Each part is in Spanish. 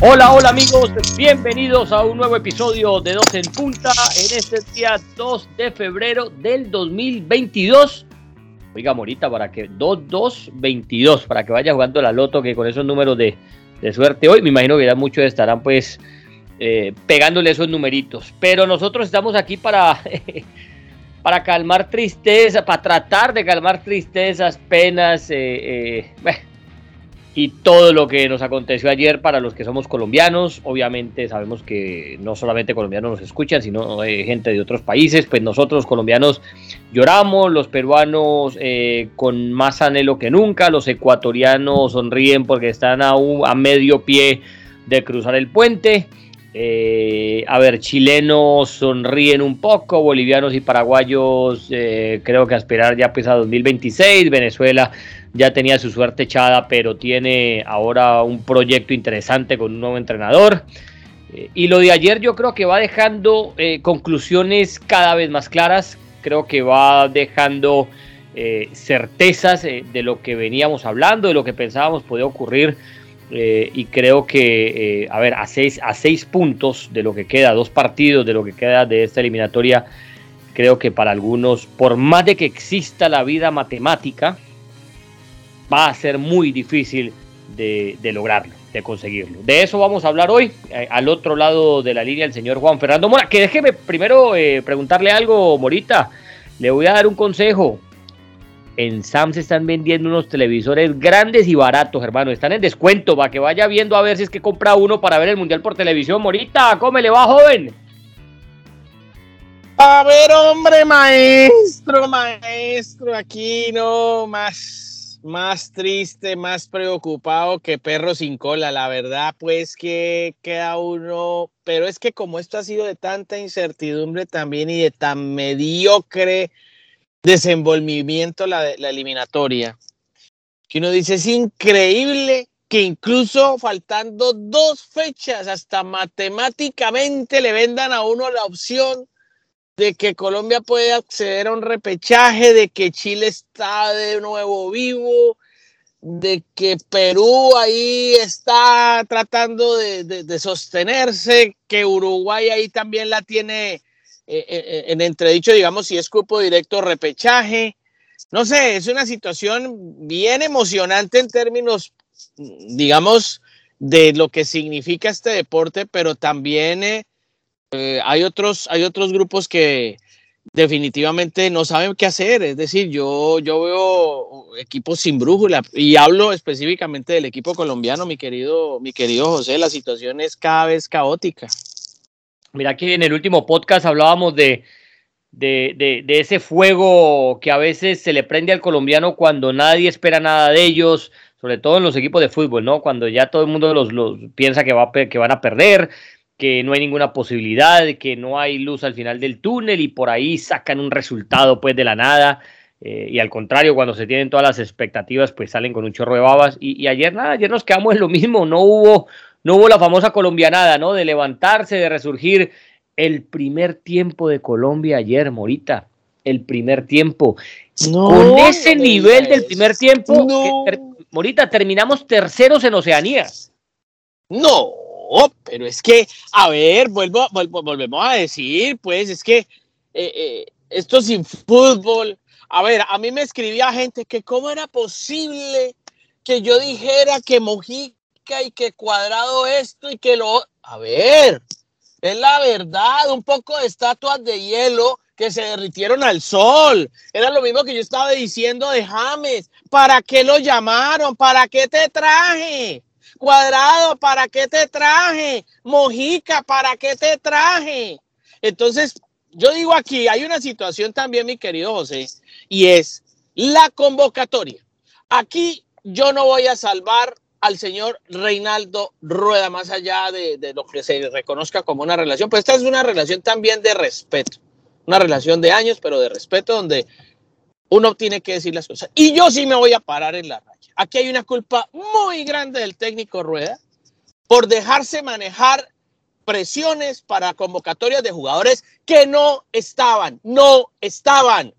Hola, hola amigos, bienvenidos a un nuevo episodio de Dos en Punta en este día 2 de febrero del 2022. Oiga, Morita, para que 2-2-22, para que vaya jugando la loto, que con esos números de, suerte hoy, me imagino que ya muchos estarán pues eh, pegándole esos numeritos. Pero nosotros estamos aquí para, para calmar tristeza, para tratar de calmar tristezas, penas, eh, eh y todo lo que nos aconteció ayer para los que somos colombianos. Obviamente sabemos que no solamente colombianos nos escuchan, sino eh, gente de otros países. Pues nosotros colombianos lloramos, los peruanos eh, con más anhelo que nunca, los ecuatorianos sonríen porque están a, a medio pie de cruzar el puente. Eh, a ver, chilenos sonríen un poco, bolivianos y paraguayos creo que aspirar ya pues a 2026, Venezuela ya tenía su suerte echada, pero tiene ahora un proyecto interesante con un nuevo entrenador. Eh, y lo de ayer yo creo que va dejando eh, conclusiones cada vez más claras, creo que va dejando eh, certezas de lo que veníamos hablando, de lo que pensábamos podía ocurrir. y creo que, a ver, a seis, a seis puntos de lo que queda, dos partidos de lo que queda de esta eliminatoria, creo que para algunos, por más de que exista la vida matemática, va a ser muy difícil de, lograrlo, de conseguirlo. De eso vamos a hablar hoy. Eh, al otro lado de la línea, el señor Juan Fernando Mora. Que déjeme primero eh, preguntarle algo, Morita. Le voy a dar un consejo. En Sam se están vendiendo unos televisores grandes y baratos, hermano. Están en descuento para que vaya viendo a ver si es que compra uno para ver el Mundial por televisión. Morita, ¿cómo le va, joven? A ver, hombre, maestro, maestro, aquí no más más triste, más preocupado que perro sin cola. La verdad, pues que queda uno, pero es que como esto ha sido de tanta incertidumbre también y de tan mediocre desenvolvimiento la, la eliminatoria, que uno dice, es increíble que incluso faltando dos fechas, hasta matemáticamente le vendan a uno la opción de que Colombia puede acceder a un repechaje, de que Chile está de nuevo vivo, de que Perú ahí está tratando de, sostenerse, que Uruguay ahí también la tiene eh, eh, eh, en entredicho, digamos, si es cupo directo repechaje. No sé, es una situación bien emocionante en términos, digamos, de lo que significa este deporte, pero también hay, otros, hay otros grupos que definitivamente no saben qué hacer. Es decir, yo, yo veo equipos sin brújula y hablo específicamente del equipo colombiano, mi querido, mi querido José. La situación es cada vez caótica. Mira que en el último podcast hablábamos de, de, de, ese fuego que a veces se le prende al colombiano cuando nadie espera nada de ellos, sobre todo en los equipos de fútbol, ¿no? Cuando ya todo el mundo los, los piensa que, va, que van a perder, que no hay ninguna posibilidad, que no hay luz al final del túnel y por ahí sacan un resultado pues de la nada. Eh, y al contrario, cuando se tienen todas las expectativas, pues salen con un chorro de babas. Y, ayer nada, ayer nos quedamos en lo mismo, no hubo, no hubo la famosa colombianada, ¿no? De levantarse, de resurgir. El primer tiempo de Colombia ayer, Morita, el primer tiempo. Con ese nivel del primer tiempo, Morita, terminamos terceros en Oceanía. No, pero es que, a ver, vuelvo, volvemos a decir, pues, es que eh, eh, esto sin fútbol, a ver, a mí me escribía gente que cómo era posible que yo dijera que Mojica y que Cuadrado esto y que lo... A ver, es la verdad, un poco de estatuas de hielo que se derritieron al sol. Era lo mismo que yo estaba diciendo de James. ¿Para qué lo llamaron? ¿Para qué te traje? Cuadrado, ¿para qué te traje? Mojica, ¿para qué te traje? Entonces, yo digo aquí, hay una situación también, mi querido José, y es la convocatoria. Aquí yo no voy a salvar al señor Reinaldo Rueda, más allá de, lo que se reconozca como una relación, pues esta es una relación también de respeto, una relación de años, pero de respeto, donde uno tiene que decir las cosas. Y yo sí me voy a parar en la raya. Aquí hay una culpa muy grande del técnico Rueda por dejarse manejar presiones para convocatorias de jugadores que no estaban, no estaban.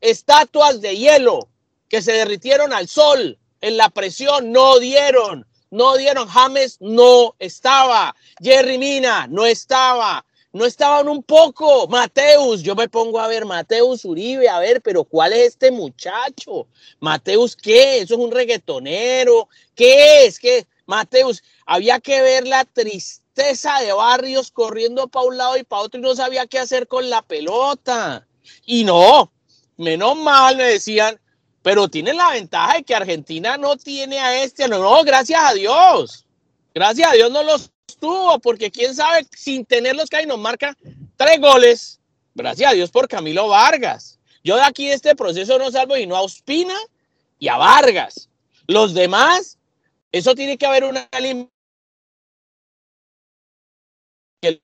Estatuas de hielo que se derritieron al sol en la presión, no dieron. no dieron. James no estaba. Jerry Mina no estaba. No estaban un poco. Mateus, yo me pongo a ver, Mateus Uribe, a ver, pero ¿cuál es este muchacho? Mateus, ¿qué? ¿Eso es un reggaetonero? ¿Qué es? ¿Qué? Mateus, había que ver la tristeza de Barrios corriendo para un lado y para otro y no sabía qué hacer con la pelota. Y no, menos mal me decían, pero tienen la ventaja de que Argentina no tiene a este. No, no, gracias a Dios. Gracias a Dios no los tuvo, porque quién sabe, sin tenerlos que ahí nos marca tres goles. Gracias a Dios por Camilo Vargas. Yo de aquí de este proceso no salvo y no a Ospina y a Vargas. Los demás, eso tiene que haber una que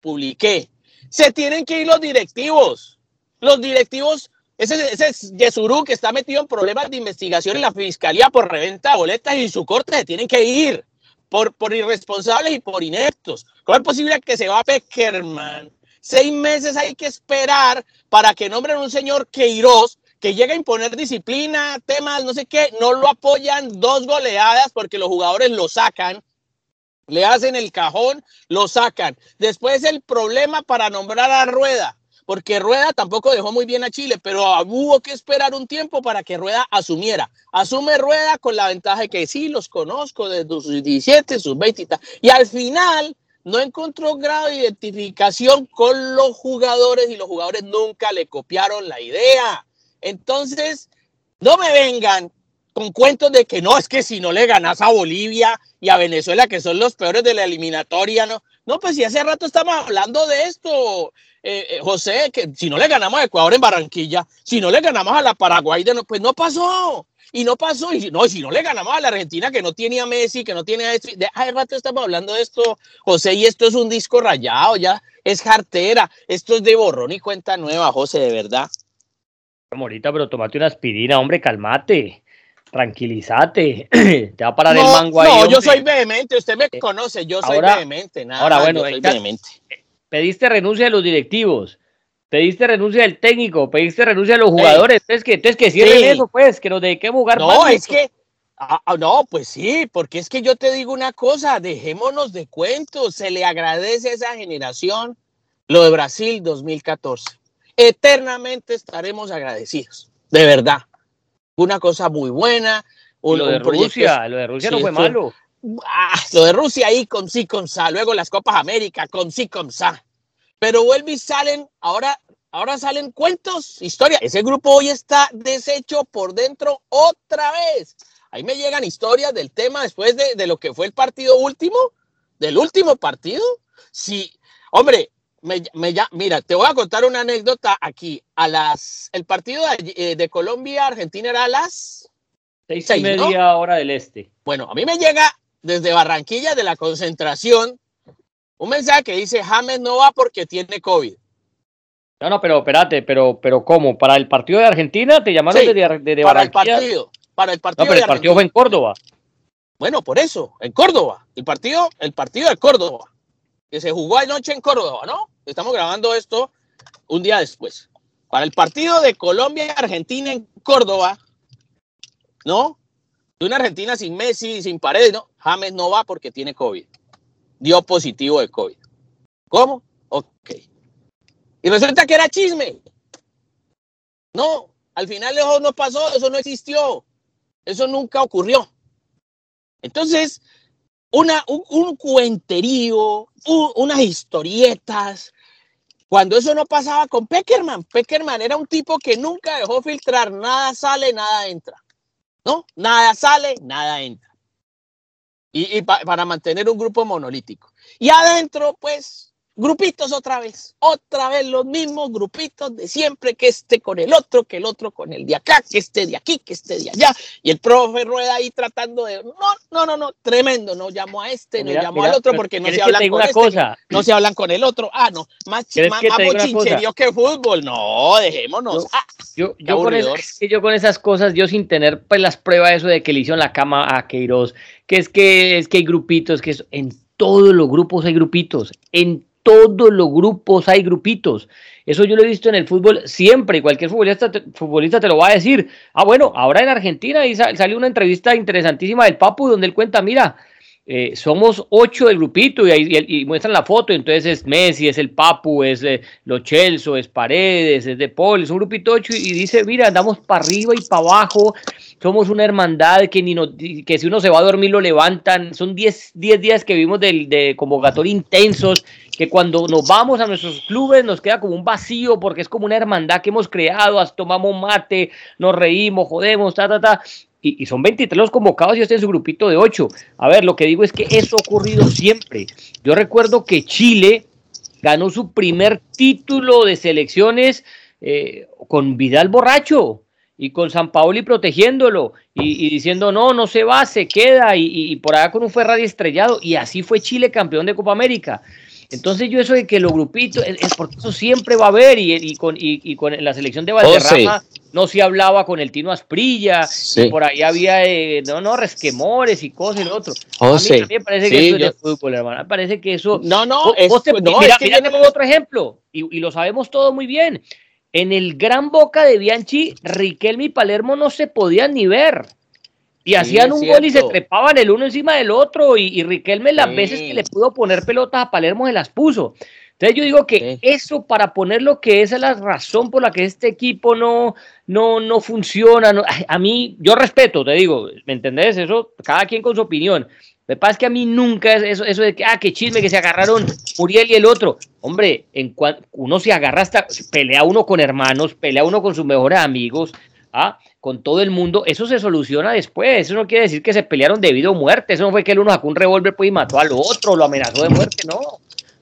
publiqué. Se tienen que ir los directivos. Los directivos ese, ese es Yesurú que está metido en problemas de investigación en la fiscalía por reventa boletas y su corte se tienen que ir por, por irresponsables y por ineptos. ¿Cómo es posible que se va Peckerman? Seis meses hay que esperar para que nombren un señor Queiroz que llegue a imponer disciplina, temas, no sé qué, no lo apoyan dos goleadas porque los jugadores lo sacan, le hacen el cajón, lo sacan. Después el problema para nombrar a Rueda porque Rueda tampoco dejó muy bien a Chile, pero hubo que esperar un tiempo para que Rueda asumiera. Asume Rueda con la ventaja de que sí, los conozco desde sus 17, sus 20 y tal. Y al final no encontró grado de identificación con los jugadores y los jugadores nunca le copiaron la idea. Entonces, no me vengan con cuentos de que no, es que si no le ganas a Bolivia y a Venezuela, que son los peores de la eliminatoria, no. No, pues si hace rato estamos hablando de esto. Eh, eh, José, que si no le ganamos a Ecuador en Barranquilla, si no le ganamos a la Paraguay, pues no pasó. Y no pasó. Y no, si no le ganamos a la Argentina, que no tiene a Messi, que no tiene a esto. De hace rato estamos hablando de esto, José, y esto es un disco rayado, ya es cartera. Esto es de borrón y cuenta nueva, José, de verdad. Morita, pero tomate una aspirina, hombre, calmate tranquilízate, te va a parar el mango ahí. No, yo soy vehemente, usted me eh, conoce, yo soy vehemente, nada Ahora, bueno, soy vehemente pediste renuncia de los directivos, pediste renuncia del técnico, pediste renuncia de los jugadores. Entonces, que, entonces que cierren eso, pues, que nos dediquemos a jugar. No, es que, ah, ah, no, pues sí, porque es que yo te digo una cosa, dejémonos de cuentos, se le agradece a esa generación lo de Brasil 2014. Eternamente estaremos agradecidos, de verdad. Una cosa muy buena. lo de Rusia, lo de Rusia no fue malo. Ah, lo de Rusia ahí con sí, con sa. Luego las Copas América con sí, con sa. Pero vuelve y salen, ahora, ahora salen cuentos, historia. Ese grupo hoy está deshecho por dentro otra vez. Ahí me llegan historias del tema después de, de lo que fue el partido último, del último partido. Sí, hombre, me, me, mira, te voy a contar una anécdota aquí. A las, el partido de, eh, de Colombia-Argentina era a las seis y media hora del este. Bueno, a mí me llega desde Barranquilla de la concentración un mensaje que dice James no va porque tiene COVID. No, no, pero espérate, pero, pero ¿cómo? ¿Para el partido de Argentina te llamaron desde, Barranquilla? Para el partido, para el partido. No, pero el partido fue en Córdoba. Bueno, por eso, en Córdoba. El partido, el partido de Córdoba, que se jugó anoche en Córdoba, ¿no? Estamos grabando esto un día después. Para el partido de Colombia y Argentina en Córdoba, ¿no? de una Argentina sin Messi, sin paredes, no, James no va porque tiene COVID. Dio positivo de COVID. ¿Cómo? Ok. Y resulta que era chisme. No, al final eso no pasó, eso no existió. Eso nunca ocurrió. Entonces, una, un, cuenterío, unas historietas. Cuando eso no pasaba con Peckerman, Peckerman era un tipo que nunca dejó filtrar, nada sale, nada entra. ¿no? Nada sale, nada entra. Y, para mantener un grupo monolítico. Y adentro, pues, grupitos otra vez, otra vez los mismos grupitos de siempre, que este con el otro, que el otro con el de acá, que este de aquí, que este de allá, y el profe Rueda ahí tratando de, no, no, no, no, tremendo, no llamo a este, no llamo al otro porque no se hablan con este, cosa? no se hablan con el otro, ah, no, más, más, más que fútbol, no, dejémonos. Yo, ah, yo, con yo con esas cosas, yo sin tener pues las pruebas de eso de que le hicieron la cama a Queiroz, que es que, es que hay grupitos, que es, en todos los grupos hay grupitos, en todos los grupos hay grupitos. Eso yo lo he visto en el fútbol siempre cualquier futbolista te, futbolista te lo va a decir. Ah, bueno, ahora en Argentina ahí salió una entrevista interesantísima del Papu donde él cuenta, mira, eh, somos ocho del grupito y, ahí, y, muestran la foto, entonces es Messi, es el Papu, es eh, Lo Chelso, es Paredes, es De Paul, es un grupito ocho y, dice, mira, andamos para arriba y para abajo, somos una hermandad que, ni no, que si uno se va a dormir lo levantan, son 10 días que vivimos de, de convocatoria intensos, que cuando nos vamos a nuestros clubes nos queda como un vacío porque es como una hermandad que hemos creado, tomamos mate, nos reímos, jodemos, ta, ta, ta, y, son 23 los convocados y este en su grupito de 8. A ver, lo que digo es que eso ha ocurrido siempre. Yo recuerdo que Chile ganó su primer título de selecciones eh, con Vidal borracho y con San Paoli protegiéndolo y, diciendo no, no se va, se queda y, y por allá con un Ferrari estrellado y así fue Chile campeón de Copa América. Entonces yo eso de que los grupitos, es, porque eso siempre va a haber y, con, y, con la selección de Valderrama no se hablaba con el Tino Asprilla, por ahí había, eh, no, no, resquemores y cosas y lo otro. a mí me parece que eso es de fútbol, hermano. Me parece que eso... No, no, es, mira, que otro ejemplo y, lo sabemos todo muy bien. En el gran boca de Bianchi, Riquelme y Palermo no se podían ni ver. Y hacían un gol y se trepaban el uno encima del otro. Y, Riquelme las veces que le pudo poner pelotas a Palermo se las puso. Entonces yo digo que eso para poner lo que es la razón por la que este equipo no, no, no funciona. a mí, yo respeto, te digo, ¿me entendés? Eso, cada quien con su opinión. Me pasa que a mí nunca es eso, eso de que, ah, qué chisme que se agarraron Muriel y el otro. Hombre, en uno se agarra hasta, pelea uno con hermanos, pelea uno con sus mejores amigos, ¿ah? Con todo el mundo, eso se soluciona después. Eso no quiere decir que se pelearon debido a muerte. Eso no fue que el uno sacó un revólver pues, y mató al otro, lo amenazó de muerte, no.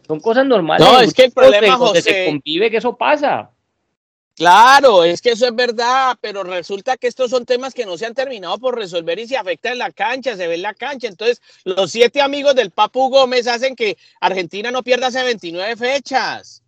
Son cosas normales. No, es que el problema, donde se convive que eso pasa. Claro, es que eso es verdad, pero resulta que estos son temas que no se han terminado por resolver y se afecta en la cancha, se ve en la cancha. Entonces, los siete amigos del Papu Gómez hacen que Argentina no pierda hace 29 fechas.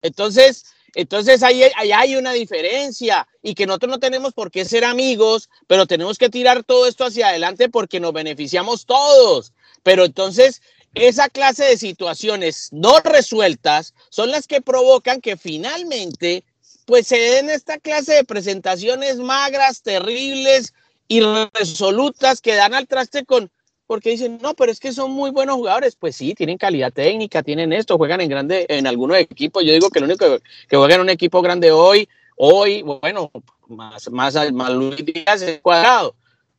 Entonces, entonces ahí, hay una diferencia y que nosotros no tenemos por qué ser amigos, pero tenemos que tirar todo esto hacia adelante porque nos beneficiamos todos. Pero entonces esa clase de situaciones no resueltas son las que provocan que finalmente pues se den esta clase de presentaciones magras, terribles, irresolutas que dan al traste con, porque dicen, no, pero es que son muy buenos jugadores. Pues sí, tienen calidad técnica, tienen esto, juegan en grande, en algunos equipos. Yo digo que el único que juega en un equipo grande hoy, hoy, bueno, más, más, más Luis Díaz es cuadrado.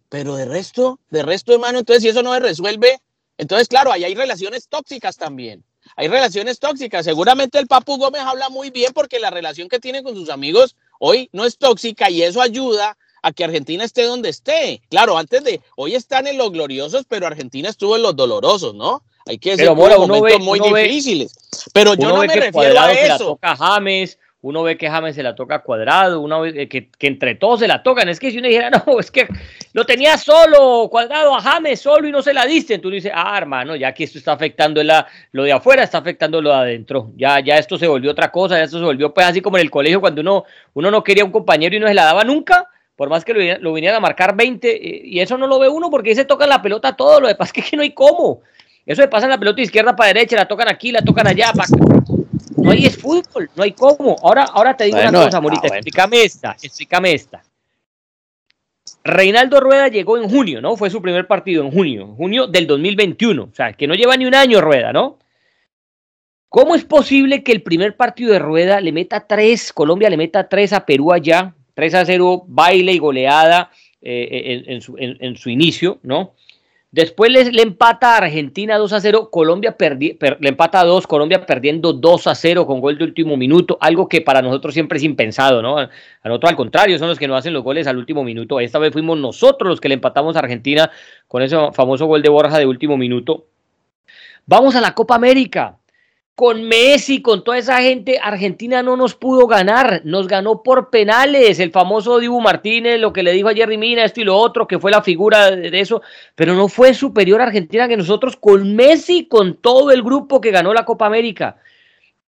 Pero de resto, de resto, hermano, entonces si eso no se resuelve, entonces, claro, ahí hay relaciones tóxicas también. Hay relaciones tóxicas. Seguramente el Papu Gómez habla muy bien porque la relación que tiene con sus amigos hoy no es tóxica y eso ayuda a que Argentina esté donde esté. Claro, antes de, hoy están en los gloriosos, pero Argentina estuvo en los dolorosos, ¿no? Hay que decir momentos muy difíciles. pero yo no me refiero a eso. Se la toca James, uno ve que James se la toca Cuadrado, uno ve que, que, entre todos se la tocan. Es que si uno dijera, no, es que lo tenía solo, Cuadrado a James solo y no se la diste, tú dices, ah, hermano, ya que esto está afectando la, lo de afuera, está afectando lo de adentro. Ya, ya esto se volvió otra cosa, ya esto se volvió pues así como en el colegio cuando uno, uno no quería un compañero y no se la daba nunca por más que lo, vinieran a marcar 20, eh, y eso no lo ve uno porque ahí se tocan la pelota todo, lo de pasa es que no hay cómo. Eso de pasan la pelota izquierda para derecha, la tocan aquí, la tocan allá. No hay es fútbol, no hay cómo. Ahora, ahora te digo una cosa, Morita, explícame esta, explícame esta. Reinaldo Rueda llegó en junio, ¿no? Fue su primer partido en junio, junio del 2021. O sea, que no lleva ni un año Rueda, ¿no? ¿Cómo es posible que el primer partido de Rueda le meta tres, Colombia le meta tres a Perú allá, 3 a 0, baile y goleada eh, en, su, inicio, ¿no? Después le, empata a Argentina 2 a 0, Colombia le empata a 2, Colombia perdiendo 2 a 0 con gol de último minuto, algo que para nosotros siempre es impensado, ¿no? A nosotros al contrario, son los que no hacen los goles al último minuto. Esta vez fuimos nosotros los que le empatamos a Argentina con ese famoso gol de Borja de último minuto. Vamos a la Copa América con Messi, con toda esa gente, Argentina no nos pudo ganar, nos ganó por penales, el famoso Dibu Martínez, lo que le dijo a Jerry Mina, esto y lo otro, que fue la figura de eso, pero no fue superior Argentina que nosotros con Messi, con todo el grupo que ganó la Copa América.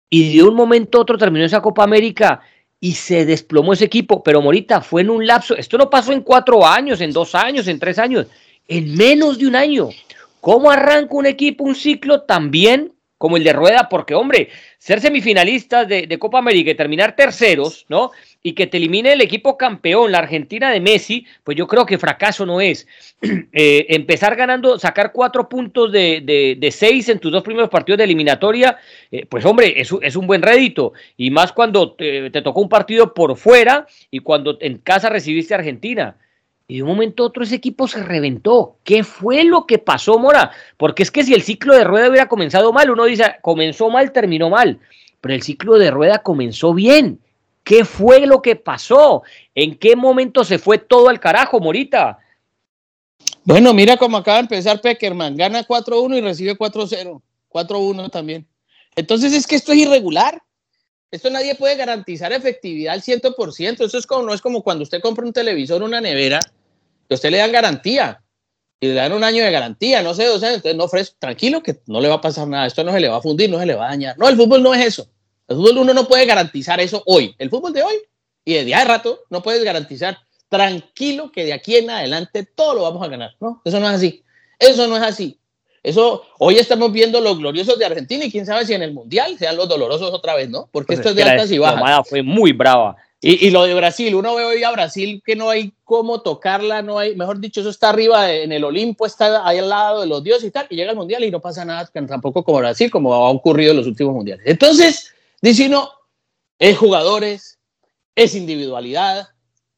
Y de un momento a otro terminó esa Copa América y se desplomó ese equipo, pero Morita fue en un lapso, esto no pasó en cuatro años, en dos años, en tres años, en menos de un año. ¿Cómo arranca un equipo un ciclo también como el de Rueda, porque hombre, ser semifinalistas de, Copa América y terminar terceros, ¿no? Y que te elimine el equipo campeón, la Argentina de Messi, pues yo creo que fracaso no es. Eh, empezar ganando, sacar cuatro puntos de, seis en tus dos primeros partidos de eliminatoria, eh, pues hombre, es, es, un buen rédito. Y más cuando te, te tocó un partido por fuera y cuando en casa recibiste a Argentina y de un momento a otro ese equipo se reventó. ¿Qué fue lo que pasó, Mora? Porque es que si el ciclo de rueda hubiera comenzado mal, uno dice, comenzó mal, terminó mal, pero el ciclo de rueda comenzó bien. ¿Qué fue lo que pasó? ¿En qué momento se fue todo al carajo, Morita? Bueno, mira cómo acaba de empezar Peckerman. Gana 4-1 y recibe 4-0. 4-1 también. Entonces es que esto es irregular. Esto nadie puede garantizar efectividad al 100%. Eso es como, no es como cuando usted compra un televisor una nevera que usted le dan garantía y le dan un año de garantía, no sé, o sea, entonces no ofrece, tranquilo que no le va a pasar nada, esto no se le va a fundir, no se le va a dañar. No, el fútbol no es eso. El fútbol uno no puede garantizar eso hoy. El fútbol de hoy y de día de rato no puedes garantizar tranquilo que de aquí en adelante todo lo vamos a ganar. No, eso no es así. Eso no es así. Eso, hoy estamos viendo los gloriosos de Argentina y quién sabe si en el Mundial sean los dolorosos otra vez, ¿no? Porque pues esto es de altas y bajas. La fue muy brava. Y, lo de Brasil, uno ve hoy a Brasil que no hay cómo tocarla, no hay, mejor dicho, eso está arriba en el Olimpo, está ahí al lado de los dioses y tal, y llega al Mundial y no pasa nada tampoco como Brasil, como ha ocurrido en los últimos Mundiales. Entonces, dice uno, es jugadores, es individualidad,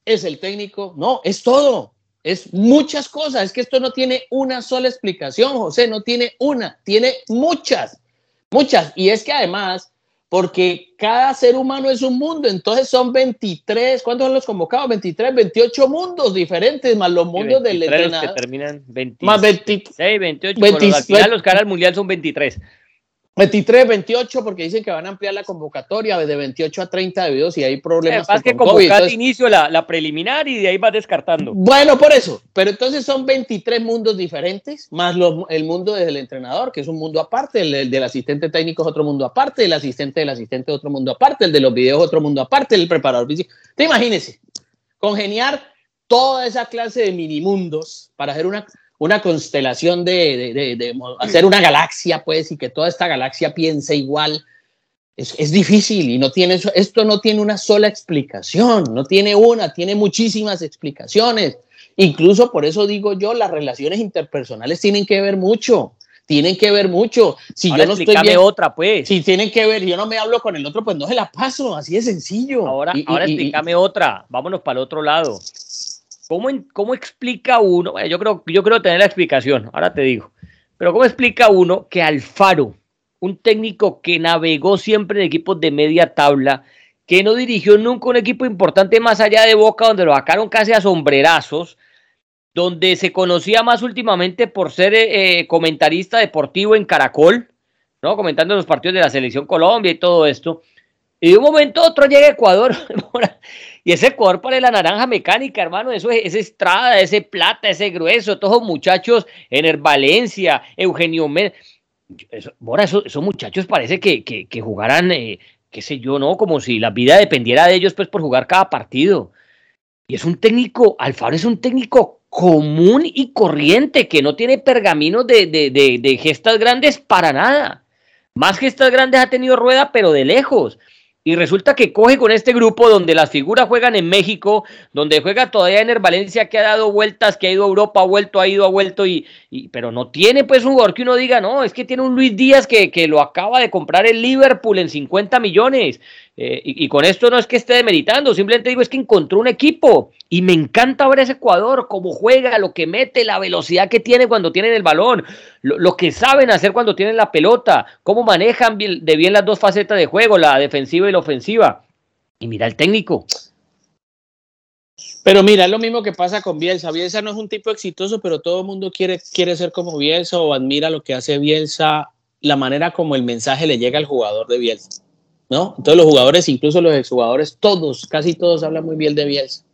es el técnico, no, es todo, es muchas cosas, es que esto no tiene una sola explicación, José, no tiene una, tiene muchas, muchas, y es que además porque cada ser humano es un mundo, entonces son 23, ¿cuántos son los convocados? 23, 28 mundos diferentes, más los mundos del entrenador. que terminan 26, más 26, 28, 20, al final los caras mundial son 23. 23, 28, porque dicen que van a ampliar la convocatoria de 28 a 30 debido si hay problemas. Es que convocar de inicio la, la, preliminar y de ahí va descartando. Bueno, por eso. Pero entonces son 23 mundos diferentes, más el mundo del entrenador, que es un mundo aparte, el, del asistente técnico es otro mundo aparte, el asistente del asistente es otro mundo aparte, el de los videos es otro mundo aparte, el preparador físico. Te imagínese, congeniar toda esa clase de minimundos para hacer una una constelación de, hacer una galaxia, pues, y que toda esta galaxia piense igual, es, difícil y no tiene, esto no tiene una sola explicación, no tiene una, tiene muchísimas explicaciones. Incluso por eso digo yo, las relaciones interpersonales tienen que ver mucho, tienen que ver mucho. Si yo no estoy bien, otra, pues. Si tienen que ver, yo no me hablo con el otro, pues no se la paso, así de sencillo. Ahora, ahora explícame otra, vámonos para el otro lado. ¿Cómo, ¿Cómo explica uno? yo, creo, yo creo tener la explicación, ahora te digo. Pero ¿cómo explica uno que Alfaro, un técnico que navegó siempre en equipos de media tabla, que no dirigió nunca un equipo importante más allá de Boca, donde lo sacaron casi a sombrerazos, donde se conocía más últimamente por ser eh, comentarista deportivo en Caracol, ¿no? Comentando los partidos de la Selección Colombia y todo esto. Y de un momento a otro llega Ecuador Y ese cuerpo de la naranja mecánica, hermano, eso es ese Estrada, ese Plata, ese Grueso, todos los muchachos, el Valencia, Eugenio Méndez. Eso, esos, muchachos parece que, que, jugaran, eh, qué sé yo, ¿no? Como si la vida dependiera de ellos, pues, por jugar cada partido. Y es un técnico, Alfaro es un técnico común y corriente, que no tiene pergaminos de, de, de, de gestas grandes para nada. Más gestas grandes ha tenido Rueda, pero de lejos. Y resulta que coge con este grupo donde las figuras juegan en México, donde juega todavía en el Valencia, que ha dado vueltas, que ha ido a Europa, ha vuelto, ha ido, ha vuelto, y, y pero no tiene pues un jugador que uno diga, no, es que tiene un Luis Díaz que, que lo acaba de comprar el Liverpool en 50 millones. Eh, y, con esto no es que esté demeritando, simplemente digo es que encontró un equipo y me encanta ver ese Ecuador, cómo juega, lo que mete, la velocidad que tiene cuando tienen el balón, lo, que saben hacer cuando tienen la pelota, cómo manejan de bien las dos facetas de juego, la defensiva y la ofensiva. Y mira el técnico. Pero mira, es lo mismo que pasa con Bielsa. Bielsa no es un tipo exitoso, pero todo el mundo quiere, quiere ser como Bielsa o admira lo que hace Bielsa, la manera como el mensaje le llega al jugador de Bielsa. ¿no? Entonces los jugadores, incluso los exjugadores, todos, casi todos hablan muy bien de Bielsa.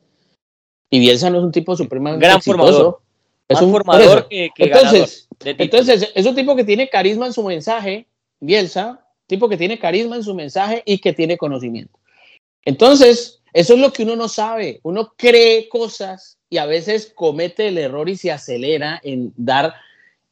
Y Bielsa no es un tipo supremamente Gran formador. Es un formador que, entonces, entonces, es un tipo que tiene carisma en su mensaje, Bielsa, tipo que tiene carisma en su mensaje y que tiene conocimiento. Entonces, eso es lo que uno no sabe. Uno cree cosas y a veces comete el error y se acelera en dar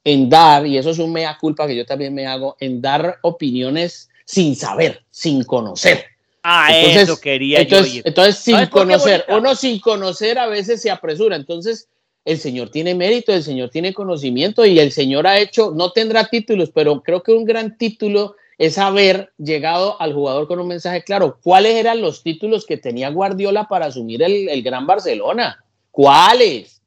en dar, y eso es un mea culpa que yo también me hago, en dar opiniones sin saber, sin conocer. Ah, eso quería entonces, yo Entonces, sin conocer, uno sin conocer a veces se apresura. Entonces, el Señor tiene mérito, el Señor tiene conocimiento y el Señor ha hecho, no tendrá títulos, pero creo que un gran título es haber llegado al jugador con un mensaje claro. ¿Cuáles eran los títulos que tenía Guardiola para asumir el, el Gran Barcelona? ¿Cuáles?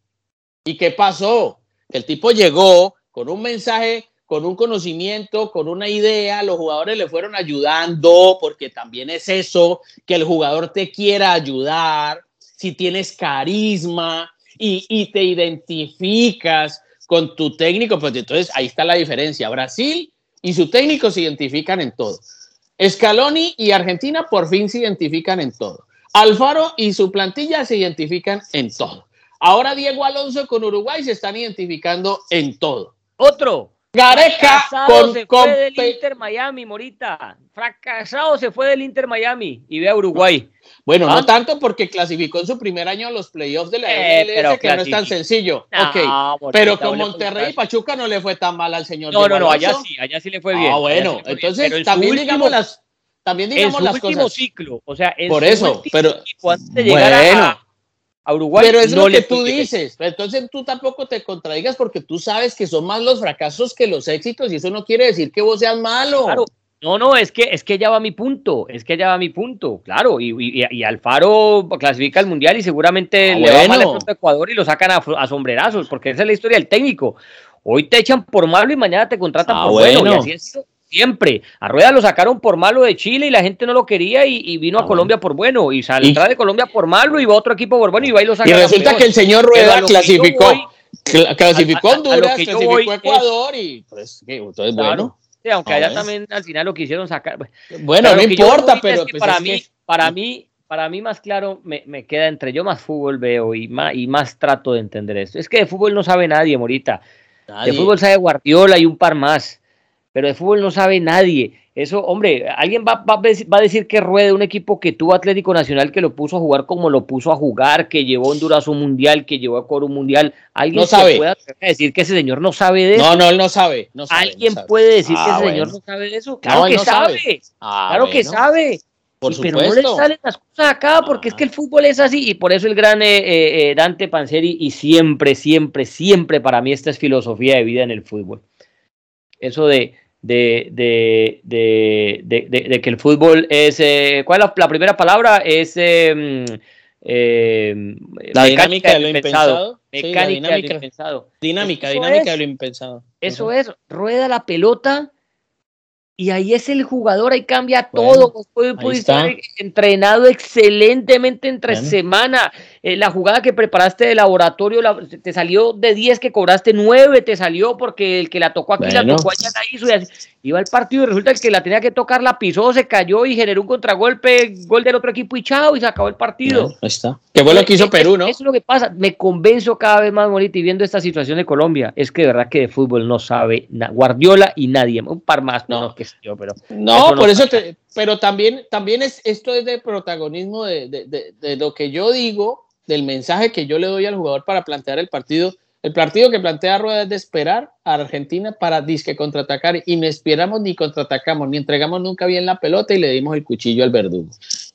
¿Y qué pasó? El tipo llegó con un mensaje, con un conocimiento, con una idea, los jugadores le fueron ayudando, porque también es eso, que el jugador te quiera ayudar, si tienes carisma y, te identificas con tu técnico, pues entonces ahí está la diferencia. Brasil y su técnico se identifican en todo. Scaloni y Argentina por fin se identifican en todo. Alfaro y su plantilla se identifican en todo. Ahora Diego Alonso con Uruguay se están identificando en todo. Otro. Gareca con, se fue del Inter Miami, Morita. Fracasado se fue del Inter Miami y ve a Uruguay. Bueno, no ¿Ah? tanto porque clasificó en su primer año a los playoffs de la eh, MLS, que no es tan sencillo. pero con Monterrey y Pachuca no le fue tan mal al señor. No, no, no, allá sí, allá sí le fue bien. Ah, bueno, entonces también digamos las también digamos en su último ciclo, o sea, por eso, pero antes de llegar a, a, Uruguay. Pero es lo que tú dices. Entonces tú tampoco te contradigas porque tú sabes que son más los fracasos que los éxitos y eso no quiere decir que vos seas malo. Claro, no, no, es que, es que ya va mi punto, es que ya va mi punto, claro, y, y, y Alfaro clasifica al Mundial y seguramente ah, le va mal a Ecuador y lo sacan a, sombrerazos, porque esa es la historia del técnico. Hoy te echan por malo y mañana te contratan ah, por bueno. y así es siempre. A Rueda lo sacaron por malo de Chile y la gente no lo quería y, vino a ah, Colombia por bueno, y salió de Colombia por malo y va a otro equipo por bueno y va y lo saca. Y resulta que el señor Rueda clasificó, clasificó Honduras, clasificó Ecuador y pues, entonces bueno aunque allá también al final lo quisieron sacar. Bueno, no importa, pero pues para mí, para mí, para mí más claro me, me, queda entre yo más fútbol veo y más, y más trato de entender esto. Es que de fútbol no sabe nadie, Morita. De fútbol sabe Guardiola y un par más, pero de fútbol no sabe nadie. Eso, hombre, alguien va, va, a decir que ruede un equipo que tuvo Atlético Nacional, que lo puso a jugar como lo puso a jugar, que llevó a Honduras un mundial, que llevó a Coro un mundial. ¿Alguien no sabe. puede decir que ese señor no sabe de eso? No, no, él no sabe. No sabe ¿Alguien puede decir que ese señor no sabe de eso? Claro que sabe. claro que sabe. Por pero no le salen las cosas acá porque es que el fútbol es así y por eso el gran eh, eh, Dante Panzeri y siempre, siempre, siempre para mí esta es filosofía de vida en el fútbol. Eso de de, de, de, de, que el fútbol es. Eh, ¿Cuál es la, primera palabra? Es. Eh, la dinámica de lo impensado. Mecánica dinámica, de lo impensado. Dinámica, dinámica de lo impensado. Eso es, rueda la pelota y ahí es el jugador, ahí cambia todo. Puede, estar entrenado excelentemente entre semana. Eh, la jugada que preparaste de laboratorio te salió de 10 que cobraste 9, te salió porque el que la tocó aquí la tocó allá la hizo. Y iba al partido y resulta que la tenía que tocar, la pisó, se cayó y generó un contragolpe, gol del otro equipo y chao, y se acabó el partido. ahí está. Que fue lo que hizo Perú, ¿no? Eso es lo que pasa. Me convenzo cada vez más, Morita, y viendo esta situación de Colombia, es que de verdad que de fútbol no sabe Guardiola y nadie, un par más, no, que yo, pero. No, por eso te, pero también, también es, esto es de protagonismo de, de, de lo que yo digo, del mensaje que yo le doy al jugador para plantear el partido el partido que plantea Rueda es de esperar a Argentina para disque contraatacar y no esperamos ni contraatacamos, ni entregamos nunca bien la pelota y le dimos el cuchillo al verdugo.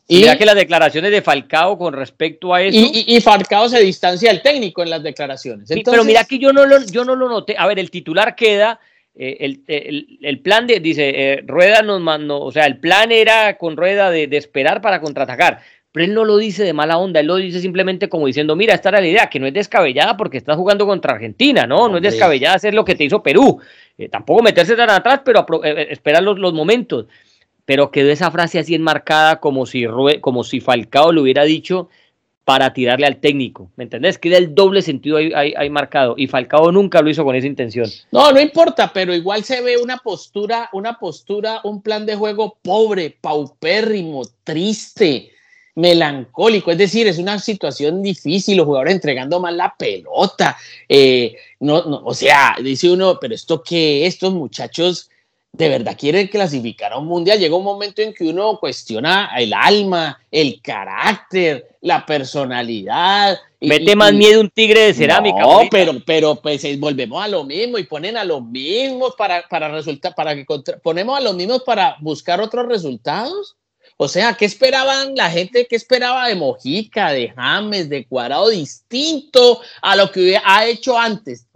Y ya que las declaraciones de Falcao con respecto a eso. Y, Falcao se distancia del técnico en las declaraciones. pero mira que yo no, lo, yo no lo noté. A ver, el titular queda. Eh, el, el, plan de, dice, eh, Rueda nos mandó, o sea, el plan era con Rueda de, de esperar para contraatacar pero él no lo dice de mala onda, él lo dice simplemente como diciendo, mira, esta era la idea, que no es descabellada porque estás jugando contra Argentina, ¿no? No es descabellada hacer lo que te hizo Perú, eh, tampoco meterse tan atrás, pero esperar los, los, momentos. Pero quedó esa frase así enmarcada como si, como si Falcao lo hubiera dicho para tirarle al técnico, ¿me entendés? Queda el doble sentido ahí, ahí, marcado y Falcao nunca lo hizo con esa intención. No, no importa, pero igual se ve una postura, una postura, un plan de juego pobre, paupérrimo, triste melancólico, es decir, es una situación difícil, los jugadores entregando mal la pelota, eh, no, no, o sea, dice uno, pero esto que estos muchachos de verdad quiere clasificar a un mundial. Llega un momento en que uno cuestiona el alma, el carácter, la personalidad. Mete más miedo un tigre de cerámica. No, pero, pero pues eh, volvemos a lo mismo y ponen a los mismos para, para resultar, para que ponemos a los mismos para buscar otros resultados. O sea, ¿qué esperaban la gente? ¿Qué esperaba de Mojica, de James, de Cuadrado? Distinto a lo que ha hecho antes.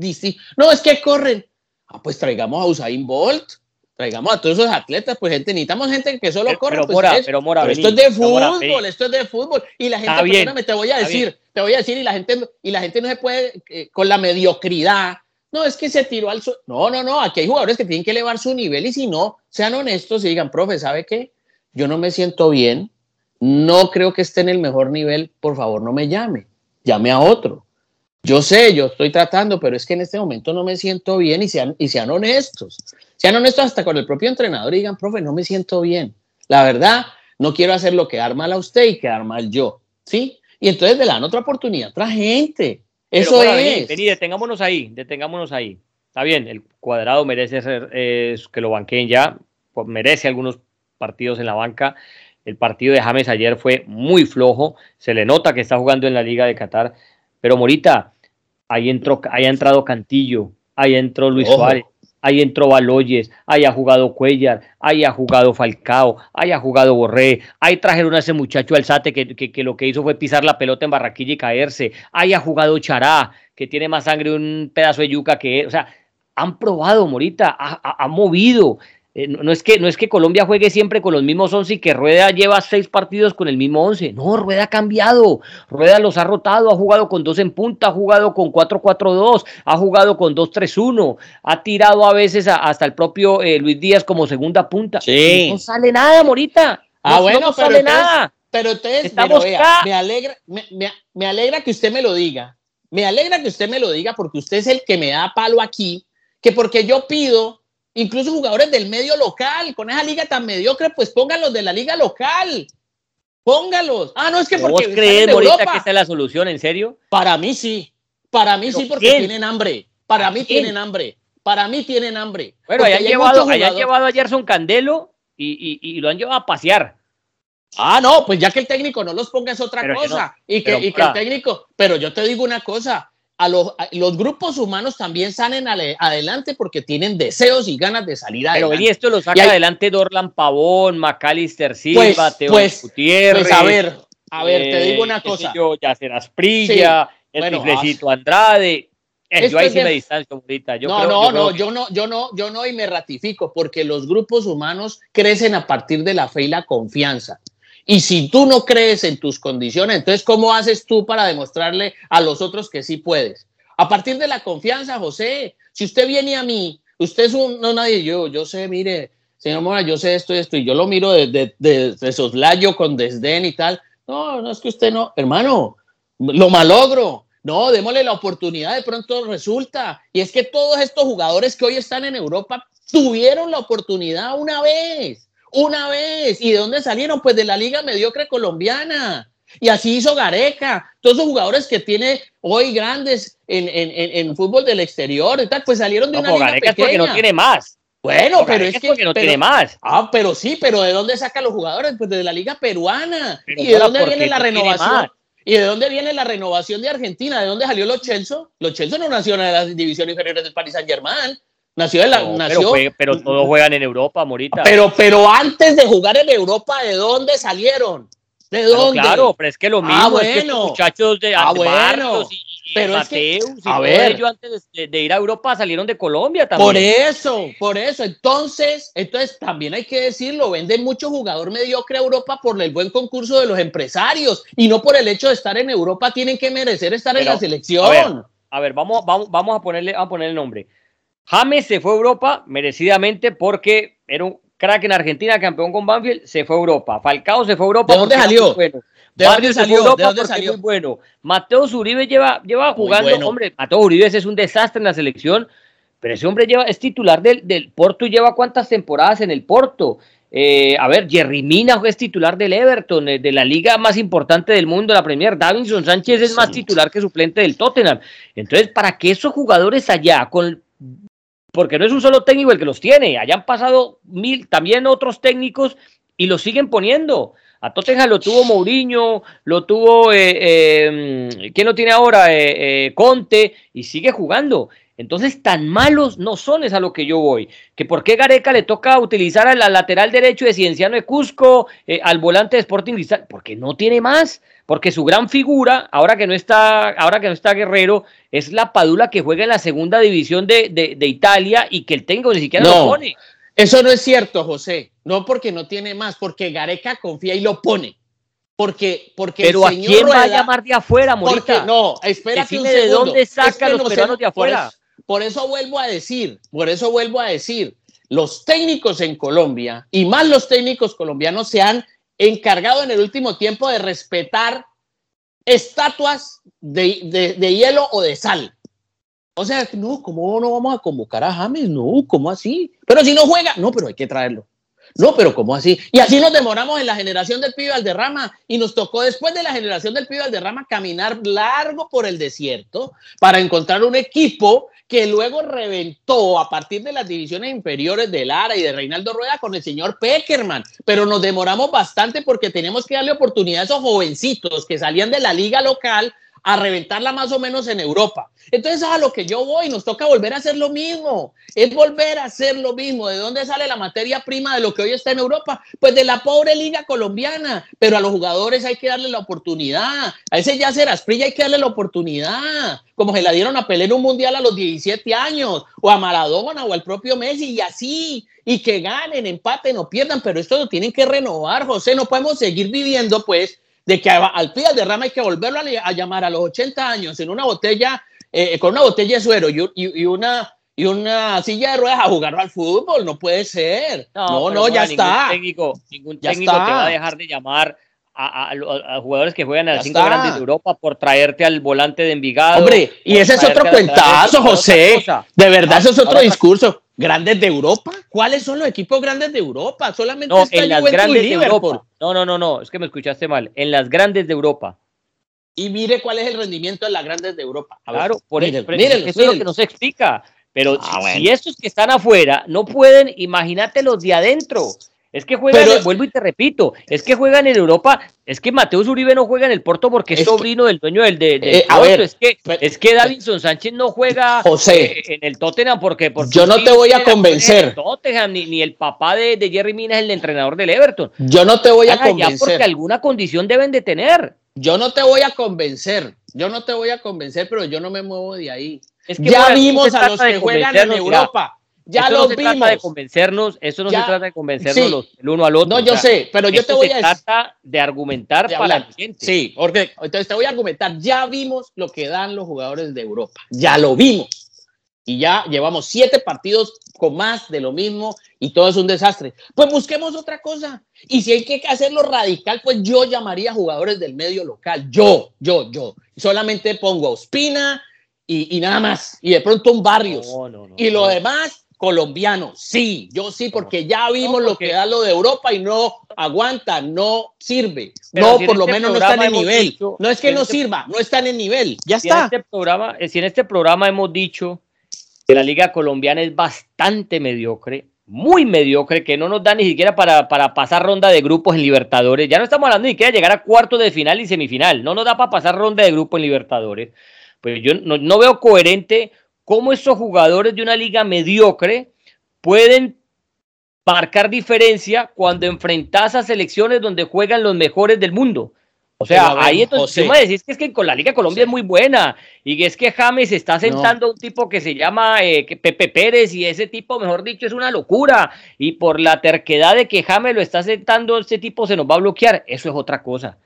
No, es que corren. Ah, pues traigamos a Usain Bolt traigamos a todos esos atletas, pues gente, necesitamos gente que solo corre. Pero, pues, Mora, pero, Mora, esto es de fútbol, esto es de fútbol. Y la gente, perdóname, te voy a decir, te voy a decir, y la gente, y la gente no se puede, eh, con la mediocridad, no, es que se tiró al... No, no, no, aquí hay jugadores que tienen que elevar su nivel y si no, sean honestos y digan, profe, ¿sabe qué? Yo no me siento bien, no creo que esté en el mejor nivel, por favor no me llame, llame a otro. Yo sé, yo estoy tratando, pero es que en este momento no me siento bien y sean, y sean honestos. Sean honestos hasta con el propio entrenador y digan, profe, no me siento bien. La verdad, no quiero hacerlo quedar mal a usted y quedar mal yo. ¿Sí? Y entonces le dan otra oportunidad a otra gente. Eso es. Vení, detengámonos ahí, detengámonos ahí. Está bien, el cuadrado merece ser que lo banqueen ya, pues merece algunos partidos en la banca. El partido de James ayer fue muy flojo, se le nota que está jugando en la Liga de Qatar. Pero Morita, ahí entró, ahí ha entrado Cantillo, ahí entró Luis Suárez, ahí entró Baloyes, ahí ha jugado Cuellar, ahí ha jugado Falcao, ahí ha jugado Borré, ahí trajeron a ese muchacho Alzate que, que, lo que hizo fue pisar la pelota en Barraquilla y caerse, ahí ha jugado Chará, que tiene más sangre un pedazo de yuca que él, o sea, han probado, Morita, ha, ha movido, eh, no, es que, no es que Colombia juegue siempre con los mismos 11 y que Rueda lleva seis partidos con el mismo 11. No, Rueda ha cambiado. Rueda los ha rotado, ha jugado con dos en punta, ha jugado con 4-4-2, ha jugado con 2-3-1, ha tirado a veces hasta el propio eh, Luis Díaz como segunda punta. No sale nada, Morita. Ah, bueno, no sale nada. Pero entonces, me, alegra, me alegra que usted me lo diga. Me alegra que usted me lo diga porque usted es el que me da palo aquí, que porque yo pido incluso jugadores del medio local, con esa liga tan mediocre, pues póngalos de la liga local. Póngalos. Ah, no es que porque ¿Vos crees, ahorita que esta es la solución, en serio? Para mí sí. Para mí sí, porque tienen hambre. Para mí tienen hambre. Para mí tienen hambre. Bueno, hayan llevado, llevado a Gerson Candelo y, lo han llevado a pasear. Ah, no, pues ya que el técnico no los ponga es otra cosa. y, que, y que el técnico, pero yo te digo una cosa, a los, los, grupos humanos también salen adelante porque tienen deseos y ganas de salir adelante. Pero y esto lo saca adelante Dorlan Pavón, Macalister Silva, pues, Teo pues, Gutiérrez. Pues a ver, a ver, te digo una eh, cosa. Yo, Yacer Prilla, el bueno, Andrade. Eh, yo ahí sí me distancio ahorita. Yo no, no, no, yo no, yo no, yo no y me ratifico porque los grupos humanos crecen a partir de la fe y la confianza. Y si tú no crees en tus condiciones, entonces, ¿cómo haces tú para demostrarle a los otros que sí puedes? A partir de la confianza, José. Si usted viene a mí, usted es un, no nadie, yo, yo sé, mire, señor Mora, yo sé esto y esto, y yo lo miro de, de, de, soslayo con desdén y tal. No, no es que usted no, hermano, lo malogro. No, démosle la oportunidad, de pronto resulta. Y es que todos estos jugadores que hoy están en Europa tuvieron la oportunidad una vez una vez. ¿Y de dónde salieron? Pues de la Liga Mediocre Colombiana. Y así hizo Gareca. Todos los jugadores que tiene hoy grandes en, en, fútbol del exterior y tal, pues salieron de una pues liga Gareca pequeña. Es porque no tiene más. Bueno, pero es, que porque no tiene más. Ah, pero sí, pero ¿de dónde sacan los jugadores? Pues de la liga peruana. ¿Y de dónde viene la renovación? ¿Y de dónde viene la renovación de Argentina? ¿De dónde salió los Chelsea? Los Chelsea no nacieron en las divisiones inferiores del Paris Saint Germain. Nació en la. nació, pero, todos juegan en Europa, Morita. Pero, pero antes de jugar en Europa, ¿de dónde salieron? ¿De dónde? claro, pero es que lo ah, mismo bueno. es que muchachos de ah, bueno. y, pero Mateus, es que, a ver, ellos antes de, ir a Europa salieron de Colombia también. Por eso, por eso. Entonces, entonces también hay que decirlo, venden mucho jugador mediocre a Europa por el buen concurso de los empresarios y no por el hecho de estar en Europa tienen que merecer estar en la selección. A ver, vamos, vamos, vamos a ponerle, a ponerle nombre. James se fue a Europa merecidamente porque era un crack en Argentina, campeón con Banfield, se fue a Europa. Falcao se fue a Europa. ¿De dónde salió? Bueno. ¿De dónde salió? ¿De dónde salió? Muy bueno. Mateo Uribe lleva, lleva jugando, hombre, Mateo Uribe es un desastre en la selección, pero ese hombre lleva, es titular del, del Porto y lleva cuántas temporadas en el Porto. Eh, a ver, Jerry Mina es titular del Everton, eh, de la liga más importante del mundo, la Premier. Davinson Sánchez es más titular que suplente del Tottenham. Entonces, para que esos jugadores allá, con porque no es un solo técnico el que los tiene, hayan pasado mil, también otros técnicos y los siguen poniendo. A Tottenham lo tuvo Mourinho, lo tuvo, eh, eh, ¿quién lo tiene ahora? Eh, eh, Conte, y sigue jugando. Entonces, tan malos no son, es a lo que yo voy. Que por qué Gareca le toca utilizar al lateral derecho de Cienciano de Cusco, al volante de Sporting Cristal, porque no tiene más, porque su gran figura, ahora que no está, ahora que no está Guerrero, es la Padula que juega en la segunda división de, de, de Italia y que el técnico ni siquiera No. lo pone. Eso no es cierto, José. No porque no tiene más, porque Gareca confía y lo pone. Porque, porque Pero el ¿a señor quién va a llamar de afuera, Porque Morita? no, espérate Decime un de segundo. dónde saca Es que los no peruanos sé- de afuera. Por eso, por eso vuelvo a decir, por eso vuelvo a decir, los técnicos en Colombia y más los técnicos colombianos se han encargado en el último tiempo de respetar estatuas de, de- hielo o de sal. O sea, no, ¿cómo no vamos a convocar a James? No, ¿cómo así? Pero si no juega, no, pero hay que traerlo. No, pero ¿cómo así? Y así nos demoramos en la generación del pibe Valderrama y nos tocó después de la generación del pibe Valderrama caminar largo por el desierto para encontrar un equipo que luego reventó a partir de las divisiones inferiores de Lara y de Reinaldo Rueda con el señor Peckerman. Pero nos demoramos bastante porque tenemos que darle oportunidad a esos jovencitos que salían de la liga local a reventarla más o menos en Europa. Entonces a lo que yo voy, nos toca volver a hacer lo mismo, es volver a hacer lo mismo. ¿De dónde sale la materia prima de lo que hoy está en Europa? Pues de la pobre liga colombiana, pero a los jugadores hay que darle la oportunidad, a ese Yacer Asprilla hay que darle la oportunidad, como se la dieron a Pelé en un mundial a los 17 años, o a Maradona o al propio Messi, y así, y que ganen, empaten o pierdan, pero esto lo tienen que renovar, José, no podemos seguir viviendo pues de que al pie de rama hay que volverlo a, llamar a los 80 años en una botella, eh, con una botella de suero y, un- y- y una, y una silla de ruedas a jugar al fútbol. No puede ser. No, no, pero ya Mora, está. Ningún técnico, ningún Ya técnico está. te va a dejar de llamar a, a- a- jugadores que juegan a las cinco está. grandes de Europa por traerte al volante de Envigado. Hombre, y ese es otro cuentazo, José. De verdad, eso es otro discurso. ¿Grandes de Europa? ¿Cuáles son los equipos grandes de Europa? Solamente No, está en las Juventus grandes de. Europa. No, no, no, no, es que me escuchaste mal. En las grandes de Europa. Y mire cuál es el rendimiento de las grandes de Europa. A ver, Claro, por mírenlo, eso, mírenlo, eso es lo que mírenlo. no se explica. Pero Ah, si, bueno. si estos que están afuera no pueden, imagínate los de adentro. Es que juegan, Pero- en- vuelvo y te repito, es que juegan en Europa, es que Mateus Uribe no juega en el Porto porque es, Es que- sobrino del dueño del, de- del Eh, a Porto, ver, es que, es que Davinson Sánchez no juega José. eh, en el Tottenham porque, porque Yo no te voy a convencer. del Tottenham, ni, ni el papá de, de Jerry Mina es el entrenador del Everton. Yo no te voy a allá porque convencer. alguna condición deben de tener. Yo no te voy a convencer. Yo no te voy a convencer, pero yo no me muevo de ahí. Es que, ya vimos a los que juegan en Europa. Ya esto los no se trata de vimos. convencernos, eso no Ya- se trata de convencernos sí. los- el uno al otro. No, o yo sea, sé, pero yo te voy se a decir. trata de argumentar de para la gente. Sí, porque entonces te voy a argumentar. Ya vimos lo que dan los jugadores de Europa. Ya lo vimos. Y ya llevamos siete partidos con más de lo mismo y todo es un desastre. Pues busquemos otra cosa. Y si hay que hacerlo radical, pues yo llamaría jugadores del medio local. Yo, yo, yo. Solamente pongo a Ospina y, y nada más. Y de pronto un Barrios. No, no, no, y lo demás, colombiano. Sí, yo sí, porque ya vimos No, lo que da lo de Europa y no aguanta, no sirve. Pero no, si en por lo este menos no están programa en hemos nivel. dicho- no es que en no este- sirva, no están en nivel. Ya Si en, está. este programa, eh, si en este programa hemos dicho que la liga colombiana es bastante mediocre, muy mediocre, que no nos da ni siquiera para, para pasar ronda de grupos en Libertadores. Ya no estamos hablando ni siquiera de llegar a cuartos de final y semifinal. No nos da para pasar ronda de grupo en Libertadores. Pues yo no, no veo coherente cómo esos jugadores de una liga mediocre pueden marcar diferencia cuando enfrentas a selecciones donde juegan los mejores del mundo. O sea, Pero ahí entonces me decís que es que con la Liga Colombia José. es muy buena y que es que James está sentando a un tipo que se llama eh, Pepe Pérez y ese tipo, mejor dicho, es una locura y por la terquedad de que James lo está sentando, ese tipo se nos va a bloquear, eso es otra cosa.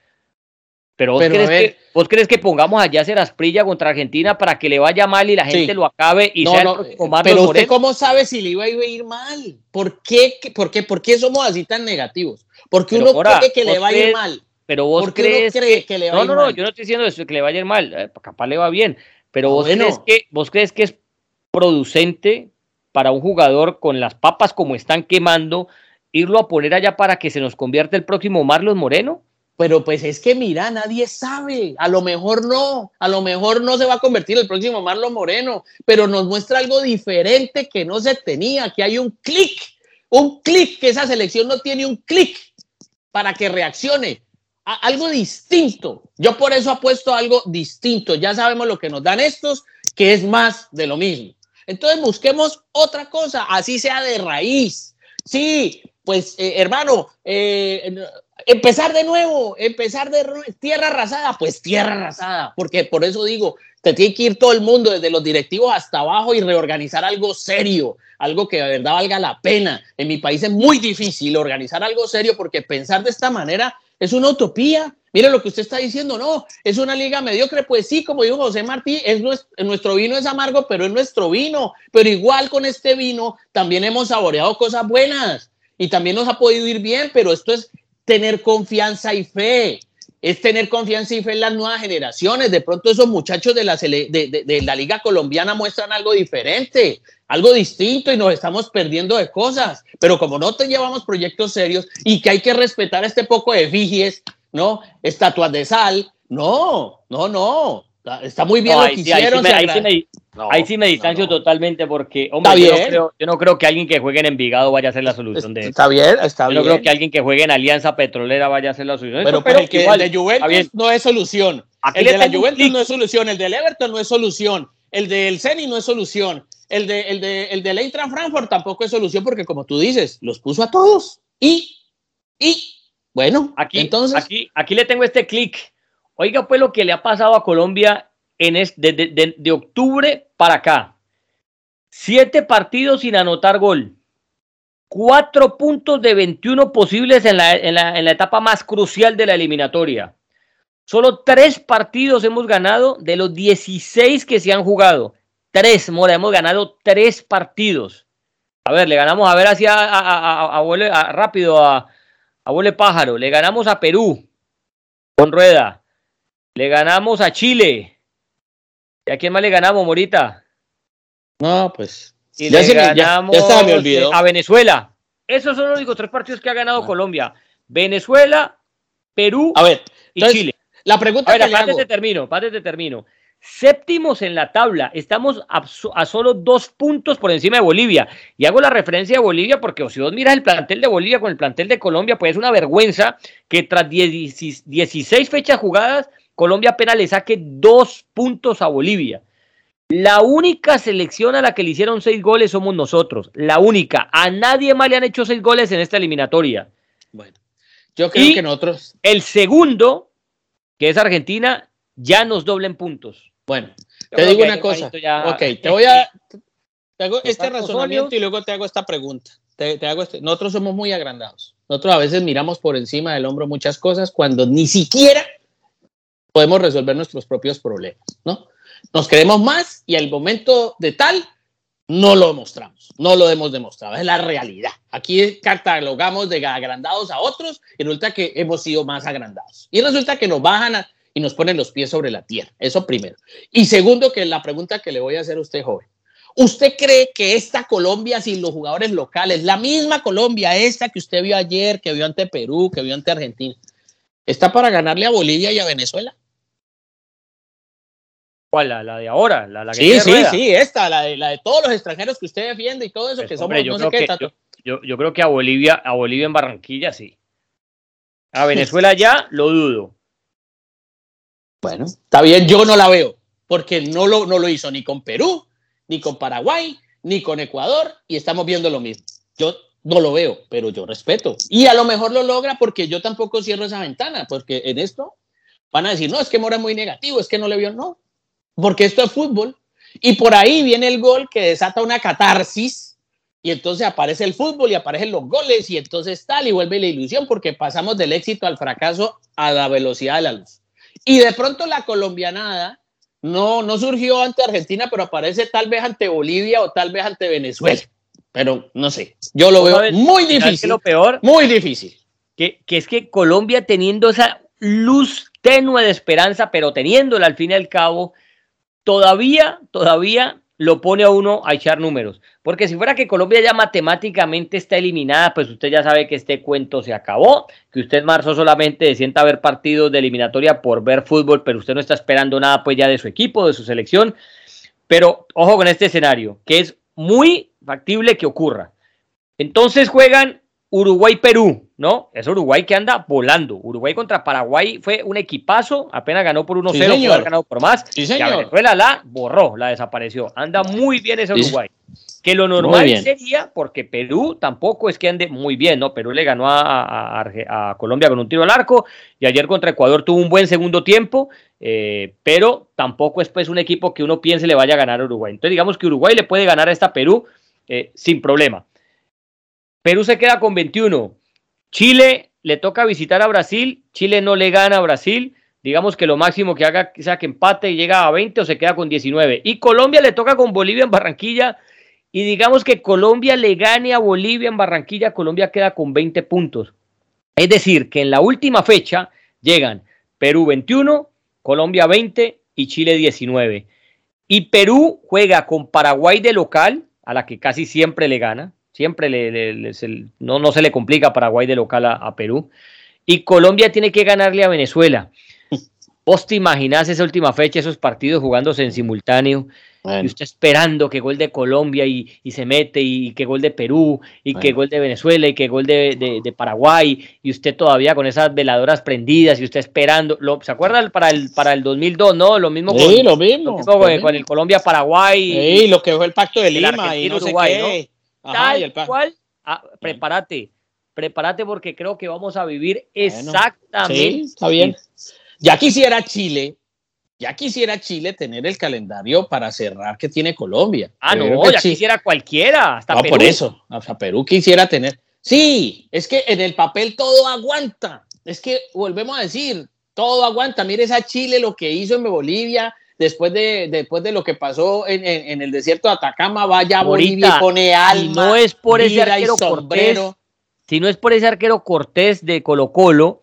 Pero vos, Pero, a crees, que, vos crees que pongamos a Yasser Asprilla contra Argentina para que le vaya mal y la gente Sí. lo acabe y sea no, el no, Marlon pero usted cómo sabe si le iba a ir mal? ¿Por qué, por qué, por qué somos así tan negativos? Porque uno cree que le va a ir mal. Pero vos ¿Por qué crees cree que, que le va a no, no, no, yo no estoy diciendo eso, que le vaya a ir mal, eh, capaz le va bien, pero Ah, vos bueno. crees que vos crees que es producente para un jugador con las papas como están quemando irlo a poner allá para que se nos convierta el próximo Marlon Moreno? Pero pues es que mira, nadie sabe, a lo mejor no, a lo mejor no se va a convertir el próximo Marlon Moreno, pero nos muestra algo diferente que no se tenía, que hay un clic, un clic, que esa selección no tiene un clic para que reaccione, algo distinto. Yo por eso apuesto a algo distinto, ya sabemos lo que nos dan estos, que es más de lo mismo. Entonces busquemos otra cosa, así sea de raíz. Sí, pues eh, hermano, eh, empezar de nuevo, empezar de tierra arrasada, pues tierra arrasada, porque por eso digo, te tiene que ir todo el mundo, desde los directivos hasta abajo y reorganizar algo serio, algo que de verdad valga la pena. En mi país es muy difícil organizar algo serio porque pensar de esta manera es una utopía. Mire lo que usted está diciendo, no, es una liga mediocre. Pues sí, como dijo José Martí, es nuestro, nuestro vino es amargo, pero es nuestro vino. Pero igual con este vino también hemos saboreado cosas buenas y también nos ha podido ir bien, pero esto es tener confianza y fe. Es tener confianza y fe en las nuevas generaciones. De pronto esos muchachos de la, de, de la liga colombiana muestran algo diferente, algo distinto y nos estamos perdiendo de cosas. Pero como no te llevamos proyectos serios y que hay que respetar este poco de ¿no? Estatuas de sal. No, no, no. Está muy bien lo que hicieron. ahí, sí me, distancio totalmente porque, hombre, yo no, creo, yo no, creo, que alguien que juegue en Envigado vaya a ser la solución de eso. Está bien, está bien. Yo no creo que alguien que juegue en Alianza Petrolera vaya a ser la solución. Pero, pero, el, que, igual, de Juventus no es solución. El de la Juventus no es solución. El del Everton no es solución. El del Ceni no es solución. El de, el de, el de Eintracht Frankfurt tampoco es solución porque, como tú dices, los puso a todos. Y, y, bueno, aquí, entonces. Aquí, aquí le tengo este clic Oiga, pues lo que le ha pasado a Colombia en de, octubre para acá. Siete partidos sin anotar gol. Cuatro puntos de 21 posibles en la, en la, etapa más crucial de la eliminatoria. Solo tres partidos hemos ganado de los 16 que se han jugado. Tres, Mora, hemos ganado tres partidos. A ver, le ganamos a ver así a, a, rápido a, a Pájaro. Le ganamos a Perú con rueda. Le ganamos a Chile. ¿Y a quién más le ganamos, Morita? No, pues. Y le ganamos a Venezuela. Esos son los únicos tres partidos que ha ganado ah. Colombia. Venezuela, Perú a ver, y Chile. La pregunta a ver, que te termino, te termino. Séptimos en la tabla, estamos a, solo dos puntos por encima de Bolivia. Y hago la referencia de Bolivia porque si vos miras el plantel de Bolivia con el plantel de Colombia, pues es una vergüenza que tras 16 fechas jugadas Colombia apenas le saque dos puntos a Bolivia. La única selección a la que le hicieron seis goles somos nosotros. La única. A nadie más le han hecho seis goles en esta eliminatoria. Bueno, yo creo que nosotros. El segundo, que es Argentina, ya nos doblen puntos. Bueno, te digo una cosa. Ok, te voy a. Te hago este razonamiento y luego te hago esta pregunta. Te, hago este. Nosotros somos muy agrandados. Nosotros a veces miramos por encima del hombro muchas cosas cuando ni siquiera podemos resolver nuestros propios problemas, ¿no? Nos queremos más y al momento de tal no lo mostramos, no lo hemos demostrado, es la realidad. Aquí catalogamos de agrandados a otros y resulta que hemos sido más agrandados. Y resulta que nos bajan y nos ponen los pies sobre la tierra, eso primero. Y segundo, que la pregunta que le voy a hacer a usted, joven. ¿Usted cree que esta Colombia sin los jugadores locales, la misma Colombia, esta que usted vio ayer, que vio ante Perú, que vio ante Argentina, está para ganarle a Bolivia y a Venezuela? ¿Cuál? La, de ahora, la, la Sí, sí, sí, esta, la de, la de todos los extranjeros que usted defiende y todo eso, pues, que somos yo no sé qué. yo, yo, creo que a Bolivia, a Bolivia en Barranquilla sí. A Venezuela ya lo dudo. Bueno, está bien, yo no la veo, porque no lo, no lo hizo ni con Perú, ni con Paraguay, ni con Ecuador, y estamos viendo lo mismo. Yo no lo veo, pero yo respeto. Y a lo mejor lo logra porque yo tampoco cierro esa ventana, porque en esto van a decir, no, es que Mora es muy negativo, es que no le vio, no porque esto es fútbol. Y por ahí viene el gol que desata una catarsis y entonces aparece el fútbol y aparecen los goles y entonces tal y vuelve la ilusión porque pasamos del éxito al fracaso a la velocidad de la luz. Y de pronto la colombianada no, no surgió ante Argentina, pero aparece tal vez ante Bolivia o tal vez ante Venezuela. Pero no sé, yo lo veo muy difícil. Lo peor, muy difícil. Que, que es que Colombia teniendo esa luz tenue de esperanza, pero teniéndola al fin y al cabo, todavía, todavía lo pone a uno a echar números. Porque si fuera que Colombia ya matemáticamente está eliminada, pues usted ya sabe que este cuento se acabó, que usted marzo solamente sienta ver partidos de eliminatoria por ver fútbol, pero usted no está esperando nada pues ya de su equipo, de su selección. Pero ojo con este escenario, que es muy factible que ocurra. Entonces juegan Uruguay-Perú, ¿no? Es Uruguay que anda volando. Uruguay contra Paraguay fue un equipazo, apenas ganó por 1-0, sí, haber ganado por más. Sí, señor. Venezuela la borró, la desapareció. Anda muy bien ese Uruguay. Que lo normal sería, porque Perú tampoco es que ande muy bien, ¿no? Perú le ganó a, a, a Colombia con un tiro al arco y ayer contra Ecuador tuvo un buen segundo tiempo, eh, pero tampoco es pues un equipo que uno piense le vaya a ganar a Uruguay. Entonces digamos que Uruguay le puede ganar a esta Perú eh, sin problema. Perú se queda con 21. Chile le toca visitar a Brasil. Chile no le gana a Brasil. Digamos que lo máximo que haga sea que empate y llega a 20 o se queda con 19. Y Colombia le toca con Bolivia en Barranquilla. Y digamos que Colombia le gane a Bolivia en Barranquilla. Colombia queda con 20 puntos. Es decir, que en la última fecha llegan Perú 21, Colombia 20 y Chile 19. Y Perú juega con Paraguay de local, a la que casi siempre le gana. Siempre le, no, no, se le complica Paraguay de local a, Perú. Y Colombia tiene que ganarle a Venezuela. ¿Vos te imaginás esa última fecha, esos partidos jugándose en simultáneo? Y usted esperando que gol de Colombia y, se mete, y, que gol de Perú, y que gol de Venezuela, y que gol de, Paraguay, y usted todavía con esas veladoras prendidas, y usted esperando. Lo, ¿Se acuerda para el, para el 2002, no? Lo mismo con, lo mismo, con, el Colombia-Paraguay. Sí, lo que fue el pacto de Lima y no Uruguay, ¿no? Tal cual, ah, prepárate, prepárate porque creo que vamos a vivir exactamente. Sí, está bien. Ya quisiera Chile, ya quisiera Chile tener el calendario para cerrar que tiene Colombia. Ah, no, ya quisiera cualquiera, hasta no, por eso, hasta Perú quisiera tener. Sí, es que en el papel todo aguanta. Es que volvemos a decir, todo aguanta. Mire esa Chile lo que hizo en Bolivia, después de, después de lo que pasó en, en, el desierto de Atacama, vaya a Bolivia y pone alma. no es por ese arquero Cortés, si no es por ese arquero Cortés de Colo Colo,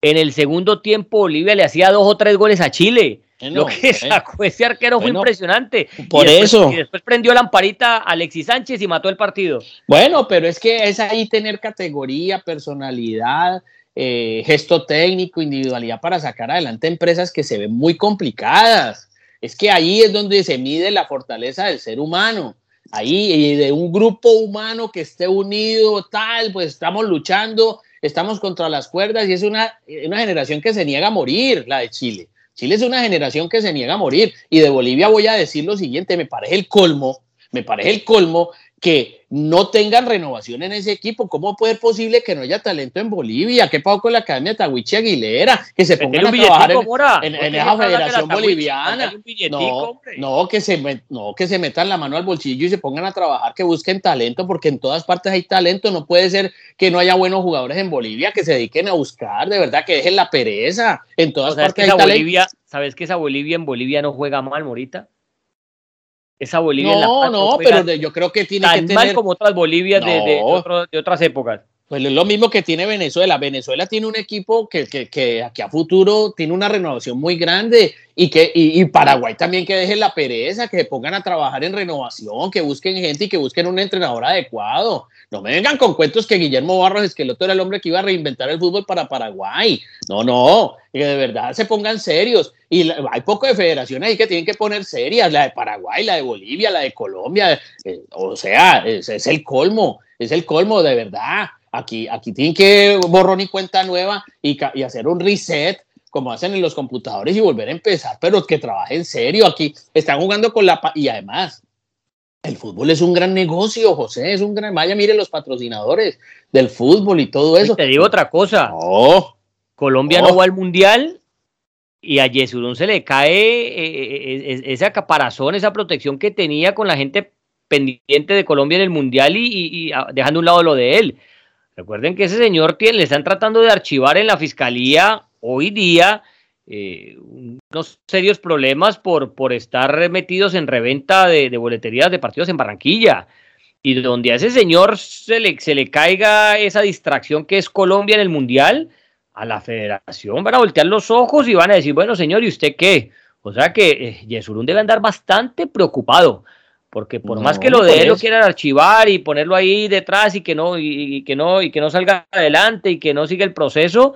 en el segundo tiempo Bolivia le hacía dos o tres goles a Chile. lo que sacó ese arquero fue impresionante. Por eso. Y después prendió la amparita a Alexis Sánchez y mató el partido. Bueno, pero es que es ahí tener categoría, personalidad, eh, gesto técnico, individualidad para sacar adelante empresas que se ven muy complicadas. Es que ahí es donde se mide la fortaleza del ser humano. Ahí, de un grupo humano que esté unido, tal, pues estamos luchando, estamos contra las cuerdas y es una, una generación que se niega a morir, la de Chile. Chile es una generación que se niega a morir. Y de Bolivia voy a decir lo siguiente, me parece el colmo, me parece el colmo que no tengan renovación en ese equipo. ¿Cómo puede ser posible que no haya talento en Bolivia? ¿Qué pasó con la Academia Tawichi Aguilera? Que se pongan a trabajar en, esa federación boliviana. No, no, que se, no, que se metan la mano al bolsillo y se pongan a trabajar, que busquen talento, porque en todas partes hay talento. No puede ser que no haya buenos jugadores en Bolivia, que se dediquen a buscar, de verdad, que dejen la pereza. En todas partes hay Bolivia, ¿Sabes que esa Bolivia en Bolivia no juega mal, Morita? Esa Bolivia. No, no, pero yo creo que tiene que tener. mal como otras Bolivias de, de, otras épocas. Pues es lo mismo que tiene Venezuela. Venezuela tiene un equipo que, que, que, a futuro tiene una renovación muy grande y que y, Paraguay también que dejen la pereza, que se pongan a trabajar en renovación, que busquen gente y que busquen un entrenador adecuado. No me vengan con cuentos que Guillermo Barros Esqueloto era el hombre que iba a reinventar el fútbol para Paraguay. No, no, que de verdad se pongan serios. Y hay poco de federaciones ahí que tienen que poner serias, la de Paraguay, la de Bolivia, la de Colombia. Eh, o sea, es, el colmo, es el colmo de verdad Aquí, aquí tienen que borrón y cuenta nueva y, y hacer un reset como hacen en los computadores y volver a empezar, pero que trabajen serio. Aquí están jugando con la... Y además, el fútbol es un gran negocio, José, es un gran... Vaya, mire los patrocinadores del fútbol y todo eso. te digo otra cosa. Colombia no. va al Mundial y a Yesurún se le cae eh, eh, eh, esa caparazón, esa protección que tenía con la gente pendiente de Colombia en el Mundial y, y dejando a un lado lo de él. Recuerden que ese señor tiene, le están tratando de archivar en la fiscalía hoy día eh, unos serios problemas por, por estar metidos en reventa de, de, boleterías de partidos en Barranquilla. Y donde a ese señor se le, se le caiga esa distracción que es Colombia en el Mundial, a la federación van a voltear los ojos y van a decir, bueno señor, ¿y usted qué? O sea que eh, Yesurún debe andar bastante preocupado porque por más que lo de él lo quieran archivar y ponerlo ahí detrás y que no y, que no y que no salga adelante y que no siga el proceso,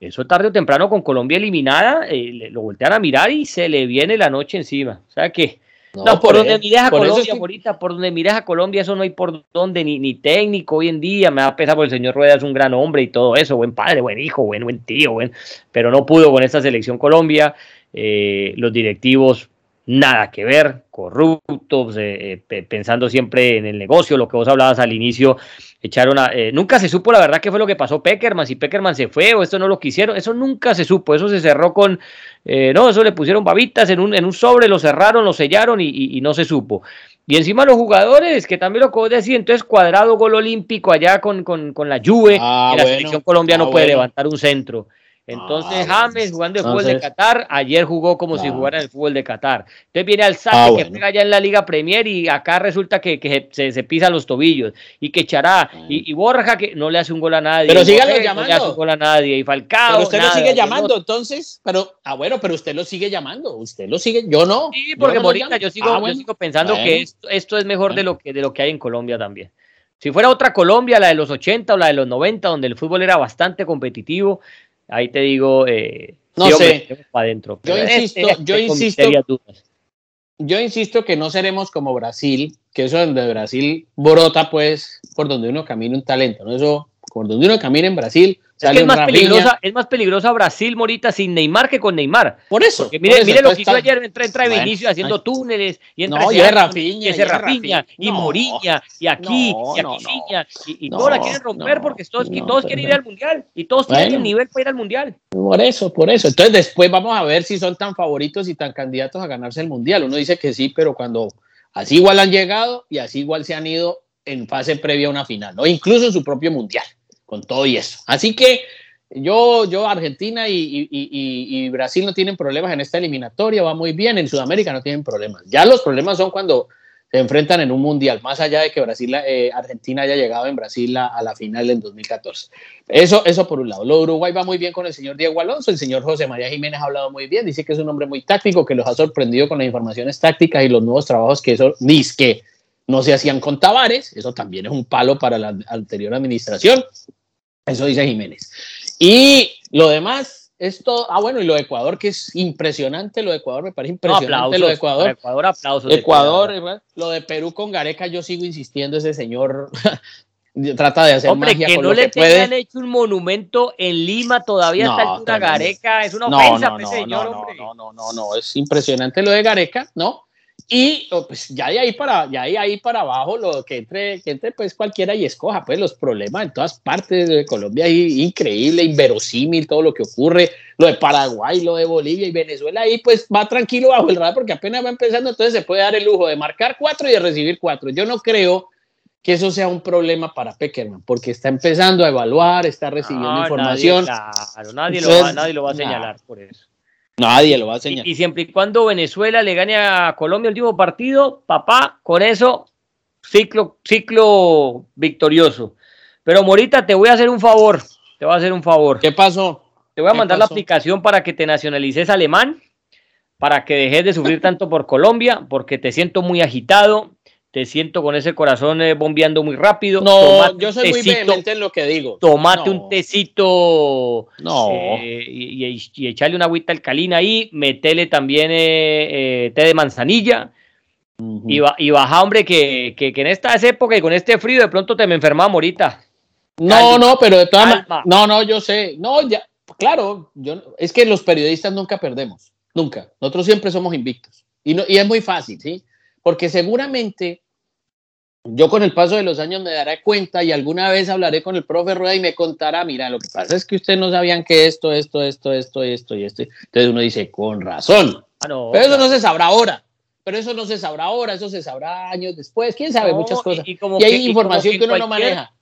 eso tarde o temprano con Colombia eliminada eh, lo voltean a mirar y se le viene la noche encima. O sea que no, por, donde mires a Colombia, ahorita, por donde mires a Colombia, eso no hay por donde, ni, ni técnico hoy en día, me da pesar porque el señor Rueda es un gran hombre y todo eso, buen padre, buen hijo, buen, buen tío, buen, pero no pudo con esta selección Colombia, eh, los directivos nada que ver, corruptos, eh, eh, pensando siempre en el negocio, lo que vos hablabas al inicio, echaron a, eh, nunca se supo la verdad qué fue lo que pasó Peckerman, si Peckerman se fue o esto no lo quisieron, eso nunca se supo, eso se cerró con, no, eso le pusieron babitas en un, en un sobre, lo cerraron, lo sellaron y, no se supo. Y encima los jugadores, que también lo que vos decís, entonces cuadrado gol olímpico allá con, con, la Juve, ah, la selección colombiana no ah, puede levantar un centro. Entonces ah, James jugando el fútbol de Qatar, ayer jugó como si jugara el fútbol de Qatar. Entonces viene al saque ah, que pega ya en la Liga Premier y acá resulta que, que se, se, pisa los tobillos y que Chará ah. y, Borja que no le hace un gol a nadie. Pero síganlo llamando. No le hace un gol a nadie y Falcao. Pero usted lo sigue llamando, entonces. Pero, ah, bueno, pero usted lo sigue llamando. Usted lo sigue, yo no. Sí, porque ahorita yo sigo, yo sigo pensando que esto, esto, es mejor de lo, que, de lo que hay en Colombia también. Si fuera otra Colombia, la de los 80 o la de los 90, donde el fútbol era bastante competitivo, Ahí te digo, eh, no sé, para adentro. Yo insisto, este, yo este insisto, yo insisto que no seremos como Brasil, que eso donde Brasil brota pues por donde uno camina un talento, ¿no? Eso por donde uno camina en Brasil, es, más peligrosa, es más peligrosa Brasil, Morita, sin Neymar que con Neymar. Por eso. Porque mire, mire lo que hizo ayer, entra, entra bueno, Vinicio haciendo túneles, y entra no, y Rafinha, y, Rafinha, y Moriña, y aquí, y aquí y, y todos la quieren romper porque todos, todos quieren ir al Mundial, y todos tienen el nivel para ir al Mundial. Por eso, por eso. Entonces después vamos a ver si son tan favoritos y tan candidatos a ganarse el Mundial. Uno dice que sí, pero cuando así igual han llegado y así igual se han ido en fase previa a una final, ¿no? Incluso en su propio Mundial, con todo y eso. Así que yo, yo, Argentina y, Brasil no tienen problemas en esta eliminatoria, va muy bien, en Sudamérica no tienen problemas. Ya los problemas son cuando se enfrentan en un mundial, más allá de que Brasil, eh, Argentina haya llegado en Brasil a, la final del 2014. Eso, eso por un lado. Lo Uruguay va muy bien con el señor Diego Alonso, el señor José María Jiménez ha hablado muy bien, dice que es un hombre muy táctico, que los ha sorprendido con las informaciones tácticas y los nuevos trabajos que eso, que no se hacían con Tavares, eso también es un palo para la anterior administración. Eso dice Jiménez. Y lo demás es todo. Ah, bueno, y lo de Ecuador, que es impresionante. Lo de Ecuador me parece impresionante. lo de Ecuador. Ecuador, aplausos. Ecuador, lo de Perú con Gareca, yo sigo insistiendo. Ese señor trata de hacer Hombre, que no le tengan hecho un monumento en Lima todavía está esta Gareca. Es una ofensa, no, no, señor, no, no, no, no, no, es impresionante lo de Gareca, ¿no? Y pues ya de ahí para, ya de ahí para abajo, lo que entre, que entre pues cualquiera y escoja, pues los problemas en todas partes de Colombia, increíble, inverosímil todo lo que ocurre, lo de Paraguay, lo de Bolivia y Venezuela, ahí pues va tranquilo bajo el radar porque apenas va empezando, entonces se puede dar el lujo de marcar cuatro y de recibir cuatro. Yo no creo que eso sea un problema para Peckerman, porque está empezando a evaluar, está recibiendo información. claro, nadie, lo va, nadie lo va a señalar por eso. Nadie lo va a enseñar. Y, siempre y cuando Venezuela le gane a Colombia el último partido, papá, con eso, ciclo, ciclo victorioso. Pero Morita, te voy a hacer un favor. Te voy a hacer un favor. ¿Qué pasó? Te voy a mandar la aplicación para que te nacionalices alemán, para que dejes de sufrir tanto por Colombia, porque te siento muy agitado, te siento con ese corazón eh, bombeando muy rápido. No, yo soy muy vehemente en lo que digo. Tomate un tecito no. Eh, y, y, echarle una agüita alcalina ahí, metele también eh, té de manzanilla. y, y, baja, hombre, que, que, en esta época y con este frío de pronto te me enfermaba morita. No, no, pero de todas maneras. No, no, yo sé. No, ya, claro, yo, es que los periodistas nunca perdemos. Nunca. Nosotros siempre somos invictos. Y, no, y es muy fácil, ¿sí? Porque seguramente yo con el paso de los años me daré cuenta y alguna vez hablaré con el profe Rueda y me contará, mira, lo que pasa es que ustedes no sabían que esto, esto, esto, esto, esto y esto. Entonces uno dice, con razón. Ah, pero eso no se sabrá ahora. Pero eso no se sabrá ahora, eso se sabrá años después, quién sabe, muchas cosas. Y, hay información que, uno no maneja.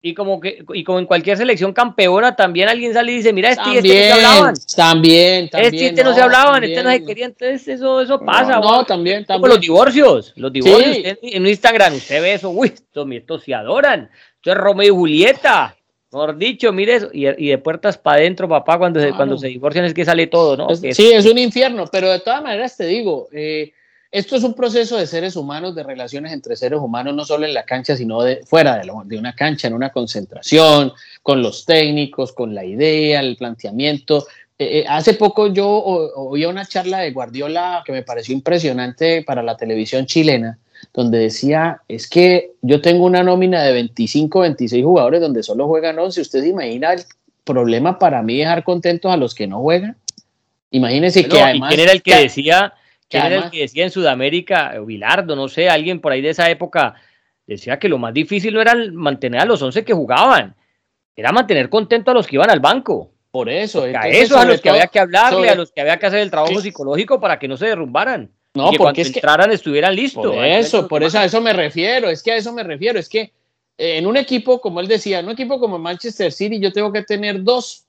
Y como que, y como en cualquier selección campeona, también alguien sale y dice, mira, este y este no se hablaban. También, también. Este y este no, se hablaban, este no se querían, entonces eso, eso pasa. No, también, también. los divorcios, los divorcios, en Instagram, usted ve eso, uy, estos, se adoran. Esto es Romeo y Julieta. Mejor dicho, mire eso, y, y de puertas para adentro, papá, cuando se, cuando se divorcian es que sale todo, ¿no? sí, es un infierno, pero de todas maneras te digo, eh, esto es un proceso de seres humanos, de relaciones entre seres humanos, no solo en la cancha, sino de, fuera de, una cancha, en una concentración, con los técnicos, con la idea, el planteamiento. Eh, eh, hace poco yo oía una charla de Guardiola que me pareció impresionante para la televisión chilena, donde decía, es que yo tengo una nómina de 25, 26 jugadores donde solo juegan 11. ¿Usted se imagina el problema para mí dejar contentos a los que no juegan? Imagínese que además... ¿Quién era el que decía ¿Quién era el que decía en Sudamérica, Vilardo, no sé, alguien por ahí de esa época, decía que lo más difícil no era mantener a los 11 que jugaban, era mantener contento a los que iban al banco. Por eso. a eso a los que había que hablarle, a los que había que hacer el trabajo psicológico para que no se derrumbaran. No, que porque cuando es que, entraran estuvieran listos. Por eso, por eso a eso me refiero, es que a eso me refiero, es que eh, en un equipo, como él decía, en un equipo como Manchester City, yo tengo que tener dos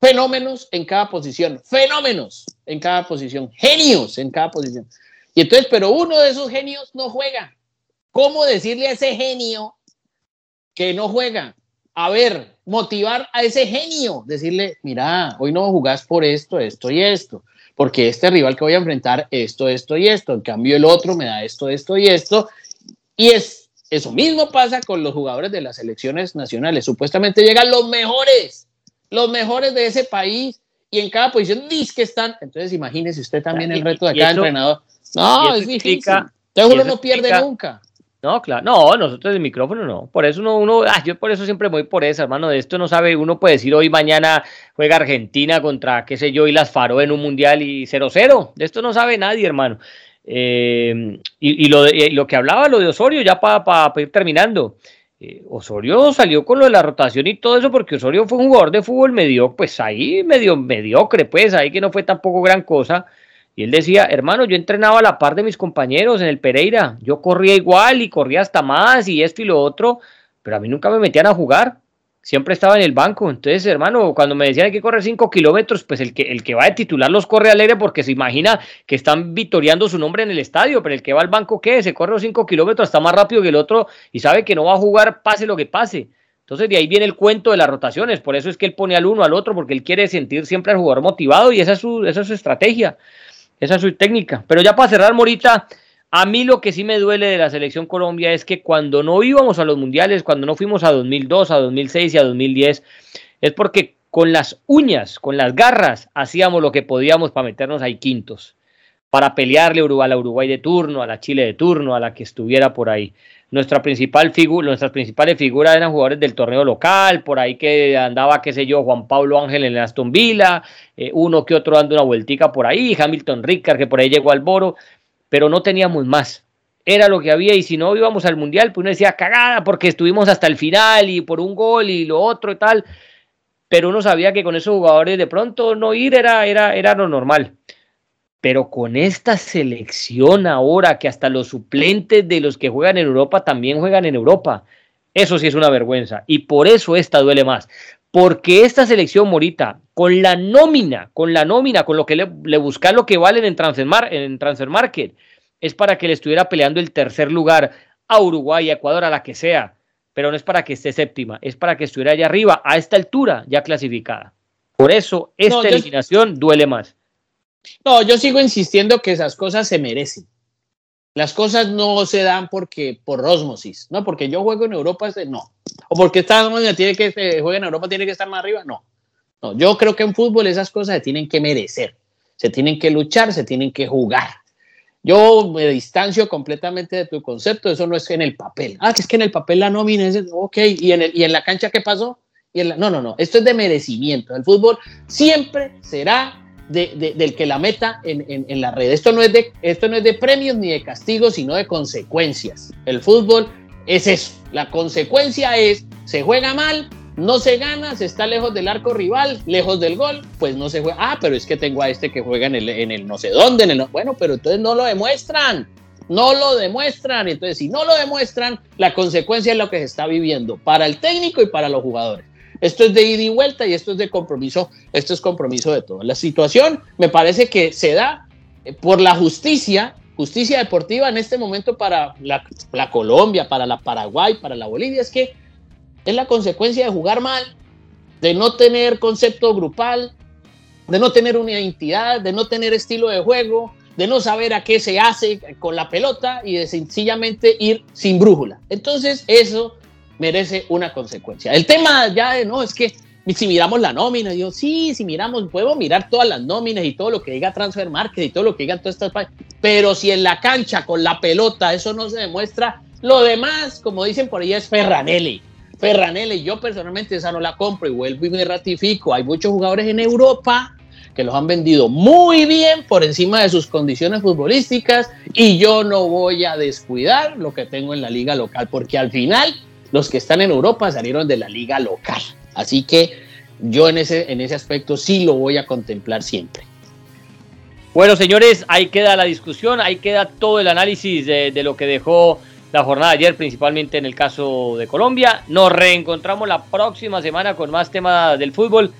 fenómenos en cada posición, fenómenos en cada posición, genios en cada posición. Y entonces, pero uno de esos genios no juega. ¿Cómo decirle a ese genio que no juega? A ver, motivar a ese genio, decirle, mira, hoy no jugás por esto, esto y esto, porque este rival que voy a enfrentar, esto, esto y esto, en cambio el otro me da esto, esto y esto. Y es, eso mismo pasa con los jugadores de las selecciones nacionales. Supuestamente llegan los mejores los mejores de ese país y en cada posición dice que están. Entonces, imagínese usted también el reto de cada entrenador. No, es difícil. Entonces uno no pierde nunca. No, claro, no, nosotros el micrófono no. Por eso uno, uno ah, yo por eso siempre voy por eso, hermano. De esto no sabe, uno puede decir hoy, mañana juega Argentina contra, qué sé yo, y las Faro en un mundial y 0-0. De esto no sabe nadie, hermano. Eh, y, lo, lo que hablaba, lo de Osorio, ya para ir terminando. Eh, Osorio salió con lo de la rotación y todo eso porque Osorio fue un jugador de fútbol medio, pues ahí medio mediocre, pues ahí que no fue tampoco gran cosa. Y él decía, hermano, yo entrenaba a la par de mis compañeros en el Pereira, yo corría igual y corría hasta más y esto y lo otro, pero a mí nunca me metían a jugar siempre estaba en el banco. Entonces, hermano, cuando me decían que correr 5 kilómetros, pues el que, el que va a titular los corre alegre porque se imagina que están victoriando su nombre en el estadio, pero el que va al banco, ¿qué? Se corre los 5 kilómetros, está más rápido que el otro y sabe que no va a jugar pase lo que pase. Entonces, de ahí viene el cuento de las rotaciones. Por eso es que él pone al uno al otro, porque él quiere sentir siempre al jugador motivado y esa es su, esa es su estrategia, esa es su técnica. Pero ya para cerrar, Morita, a mí lo que sí me duele de la selección Colombia es que cuando no íbamos a los mundiales, cuando no fuimos a 2002, a 2006 y a 2010, es porque con las uñas, con las garras, hacíamos lo que podíamos para meternos ahí quintos, para pelearle a la Uruguay de turno, a la Chile de turno, a la que estuviera por ahí. Nuestra principal nuestras principales figuras eran jugadores del torneo local, por ahí que andaba, qué sé yo, Juan Pablo Ángel en Aston Villa, eh, uno que otro dando una vueltica por ahí, Hamilton Ricard que por ahí llegó al Boro, pero no teníamos más. Era lo que había y si no íbamos al mundial, pues uno decía cagada porque estuvimos hasta el final y por un gol y lo otro y tal. Pero uno sabía que con esos jugadores de pronto no ir era, era, era lo normal. Pero con esta selección ahora que hasta los suplentes de los que juegan en Europa también juegan en Europa, eso sí es una vergüenza. Y por eso esta duele más. Porque esta selección Morita, con la nómina, con la nómina, con lo que le, le buscan lo que valen en Transfer, en Transfer Market, es para que le estuviera peleando el tercer lugar a Uruguay, a Ecuador, a la que sea. Pero no es para que esté séptima, es para que estuviera allá arriba, a esta altura, ya clasificada. Por eso esta eliminación duele más. No, yo sigo insistiendo que esas cosas se merecen. Las cosas no se dan porque por osmosis, no porque yo juego en Europa, no. O porque esta tiene que eh, juega en Europa tiene que estar más arriba, no. No, yo creo que en fútbol esas cosas se tienen que merecer, se tienen que luchar, se tienen que jugar. Yo me distancio completamente de tu concepto, eso no es en el papel. Ah, es que en el papel la nómina es, ok, ¿y en, el, y en la cancha qué pasó? Y en no, no, no, esto es de merecimiento. El fútbol siempre será del que la meta en, la red. Esto no, es de, esto no es de premios ni de castigos, sino de consecuencias. El fútbol es eso. La consecuencia es, se juega mal, no se gana, se está lejos del arco rival, lejos del gol, pues no se juega. Ah, pero es que tengo a este que juega en el, en el no sé dónde, en el, bueno, pero entonces no lo demuestran. No lo demuestran. Entonces, si no lo demuestran, la consecuencia es lo que se está viviendo para el técnico y para los jugadores. Esto es de ida y vuelta y esto es de compromiso, esto es compromiso de todo. La situación me parece que se da eh, por la justicia, justicia deportiva en este momento para la, Colombia, para la Paraguay, para la Bolivia, es que es la consecuencia de jugar mal, de no tener concepto grupal, de no tener una identidad, de no tener estilo de juego, de no saber a qué se hace con la pelota y de sencillamente ir sin brújula. Entonces eso merece una consecuencia. El tema ya de no es que si miramos la nómina, yo sí, si miramos, podemos mirar todas las nóminas y todo lo que diga Transfer Market y todo lo que digan todas estas pero si en la cancha con la pelota eso no se demuestra, lo demás, como dicen por ahí, es Ferranelli. Ferranelli, yo personalmente esa no la compro y vuelvo y me ratifico. Hay muchos jugadores en Europa que los han vendido muy bien por encima de sus condiciones futbolísticas y yo no voy a descuidar lo que tengo en la liga local porque al final los que están en Europa salieron de la liga local. Así que yo en ese, en ese aspecto sí lo voy a contemplar siempre. Bueno, señores, ahí queda la discusión, ahí queda todo el análisis de, de lo que dejó la jornada de ayer, principalmente en el caso de Colombia. Nos reencontramos la próxima semana con más temas del fútbol.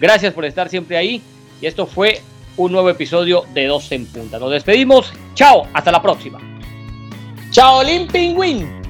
Gracias por estar siempre ahí. Y esto fue un nuevo episodio de Dos en Punta. Nos despedimos. Chao, hasta la próxima. Chao, Lin Pingüín.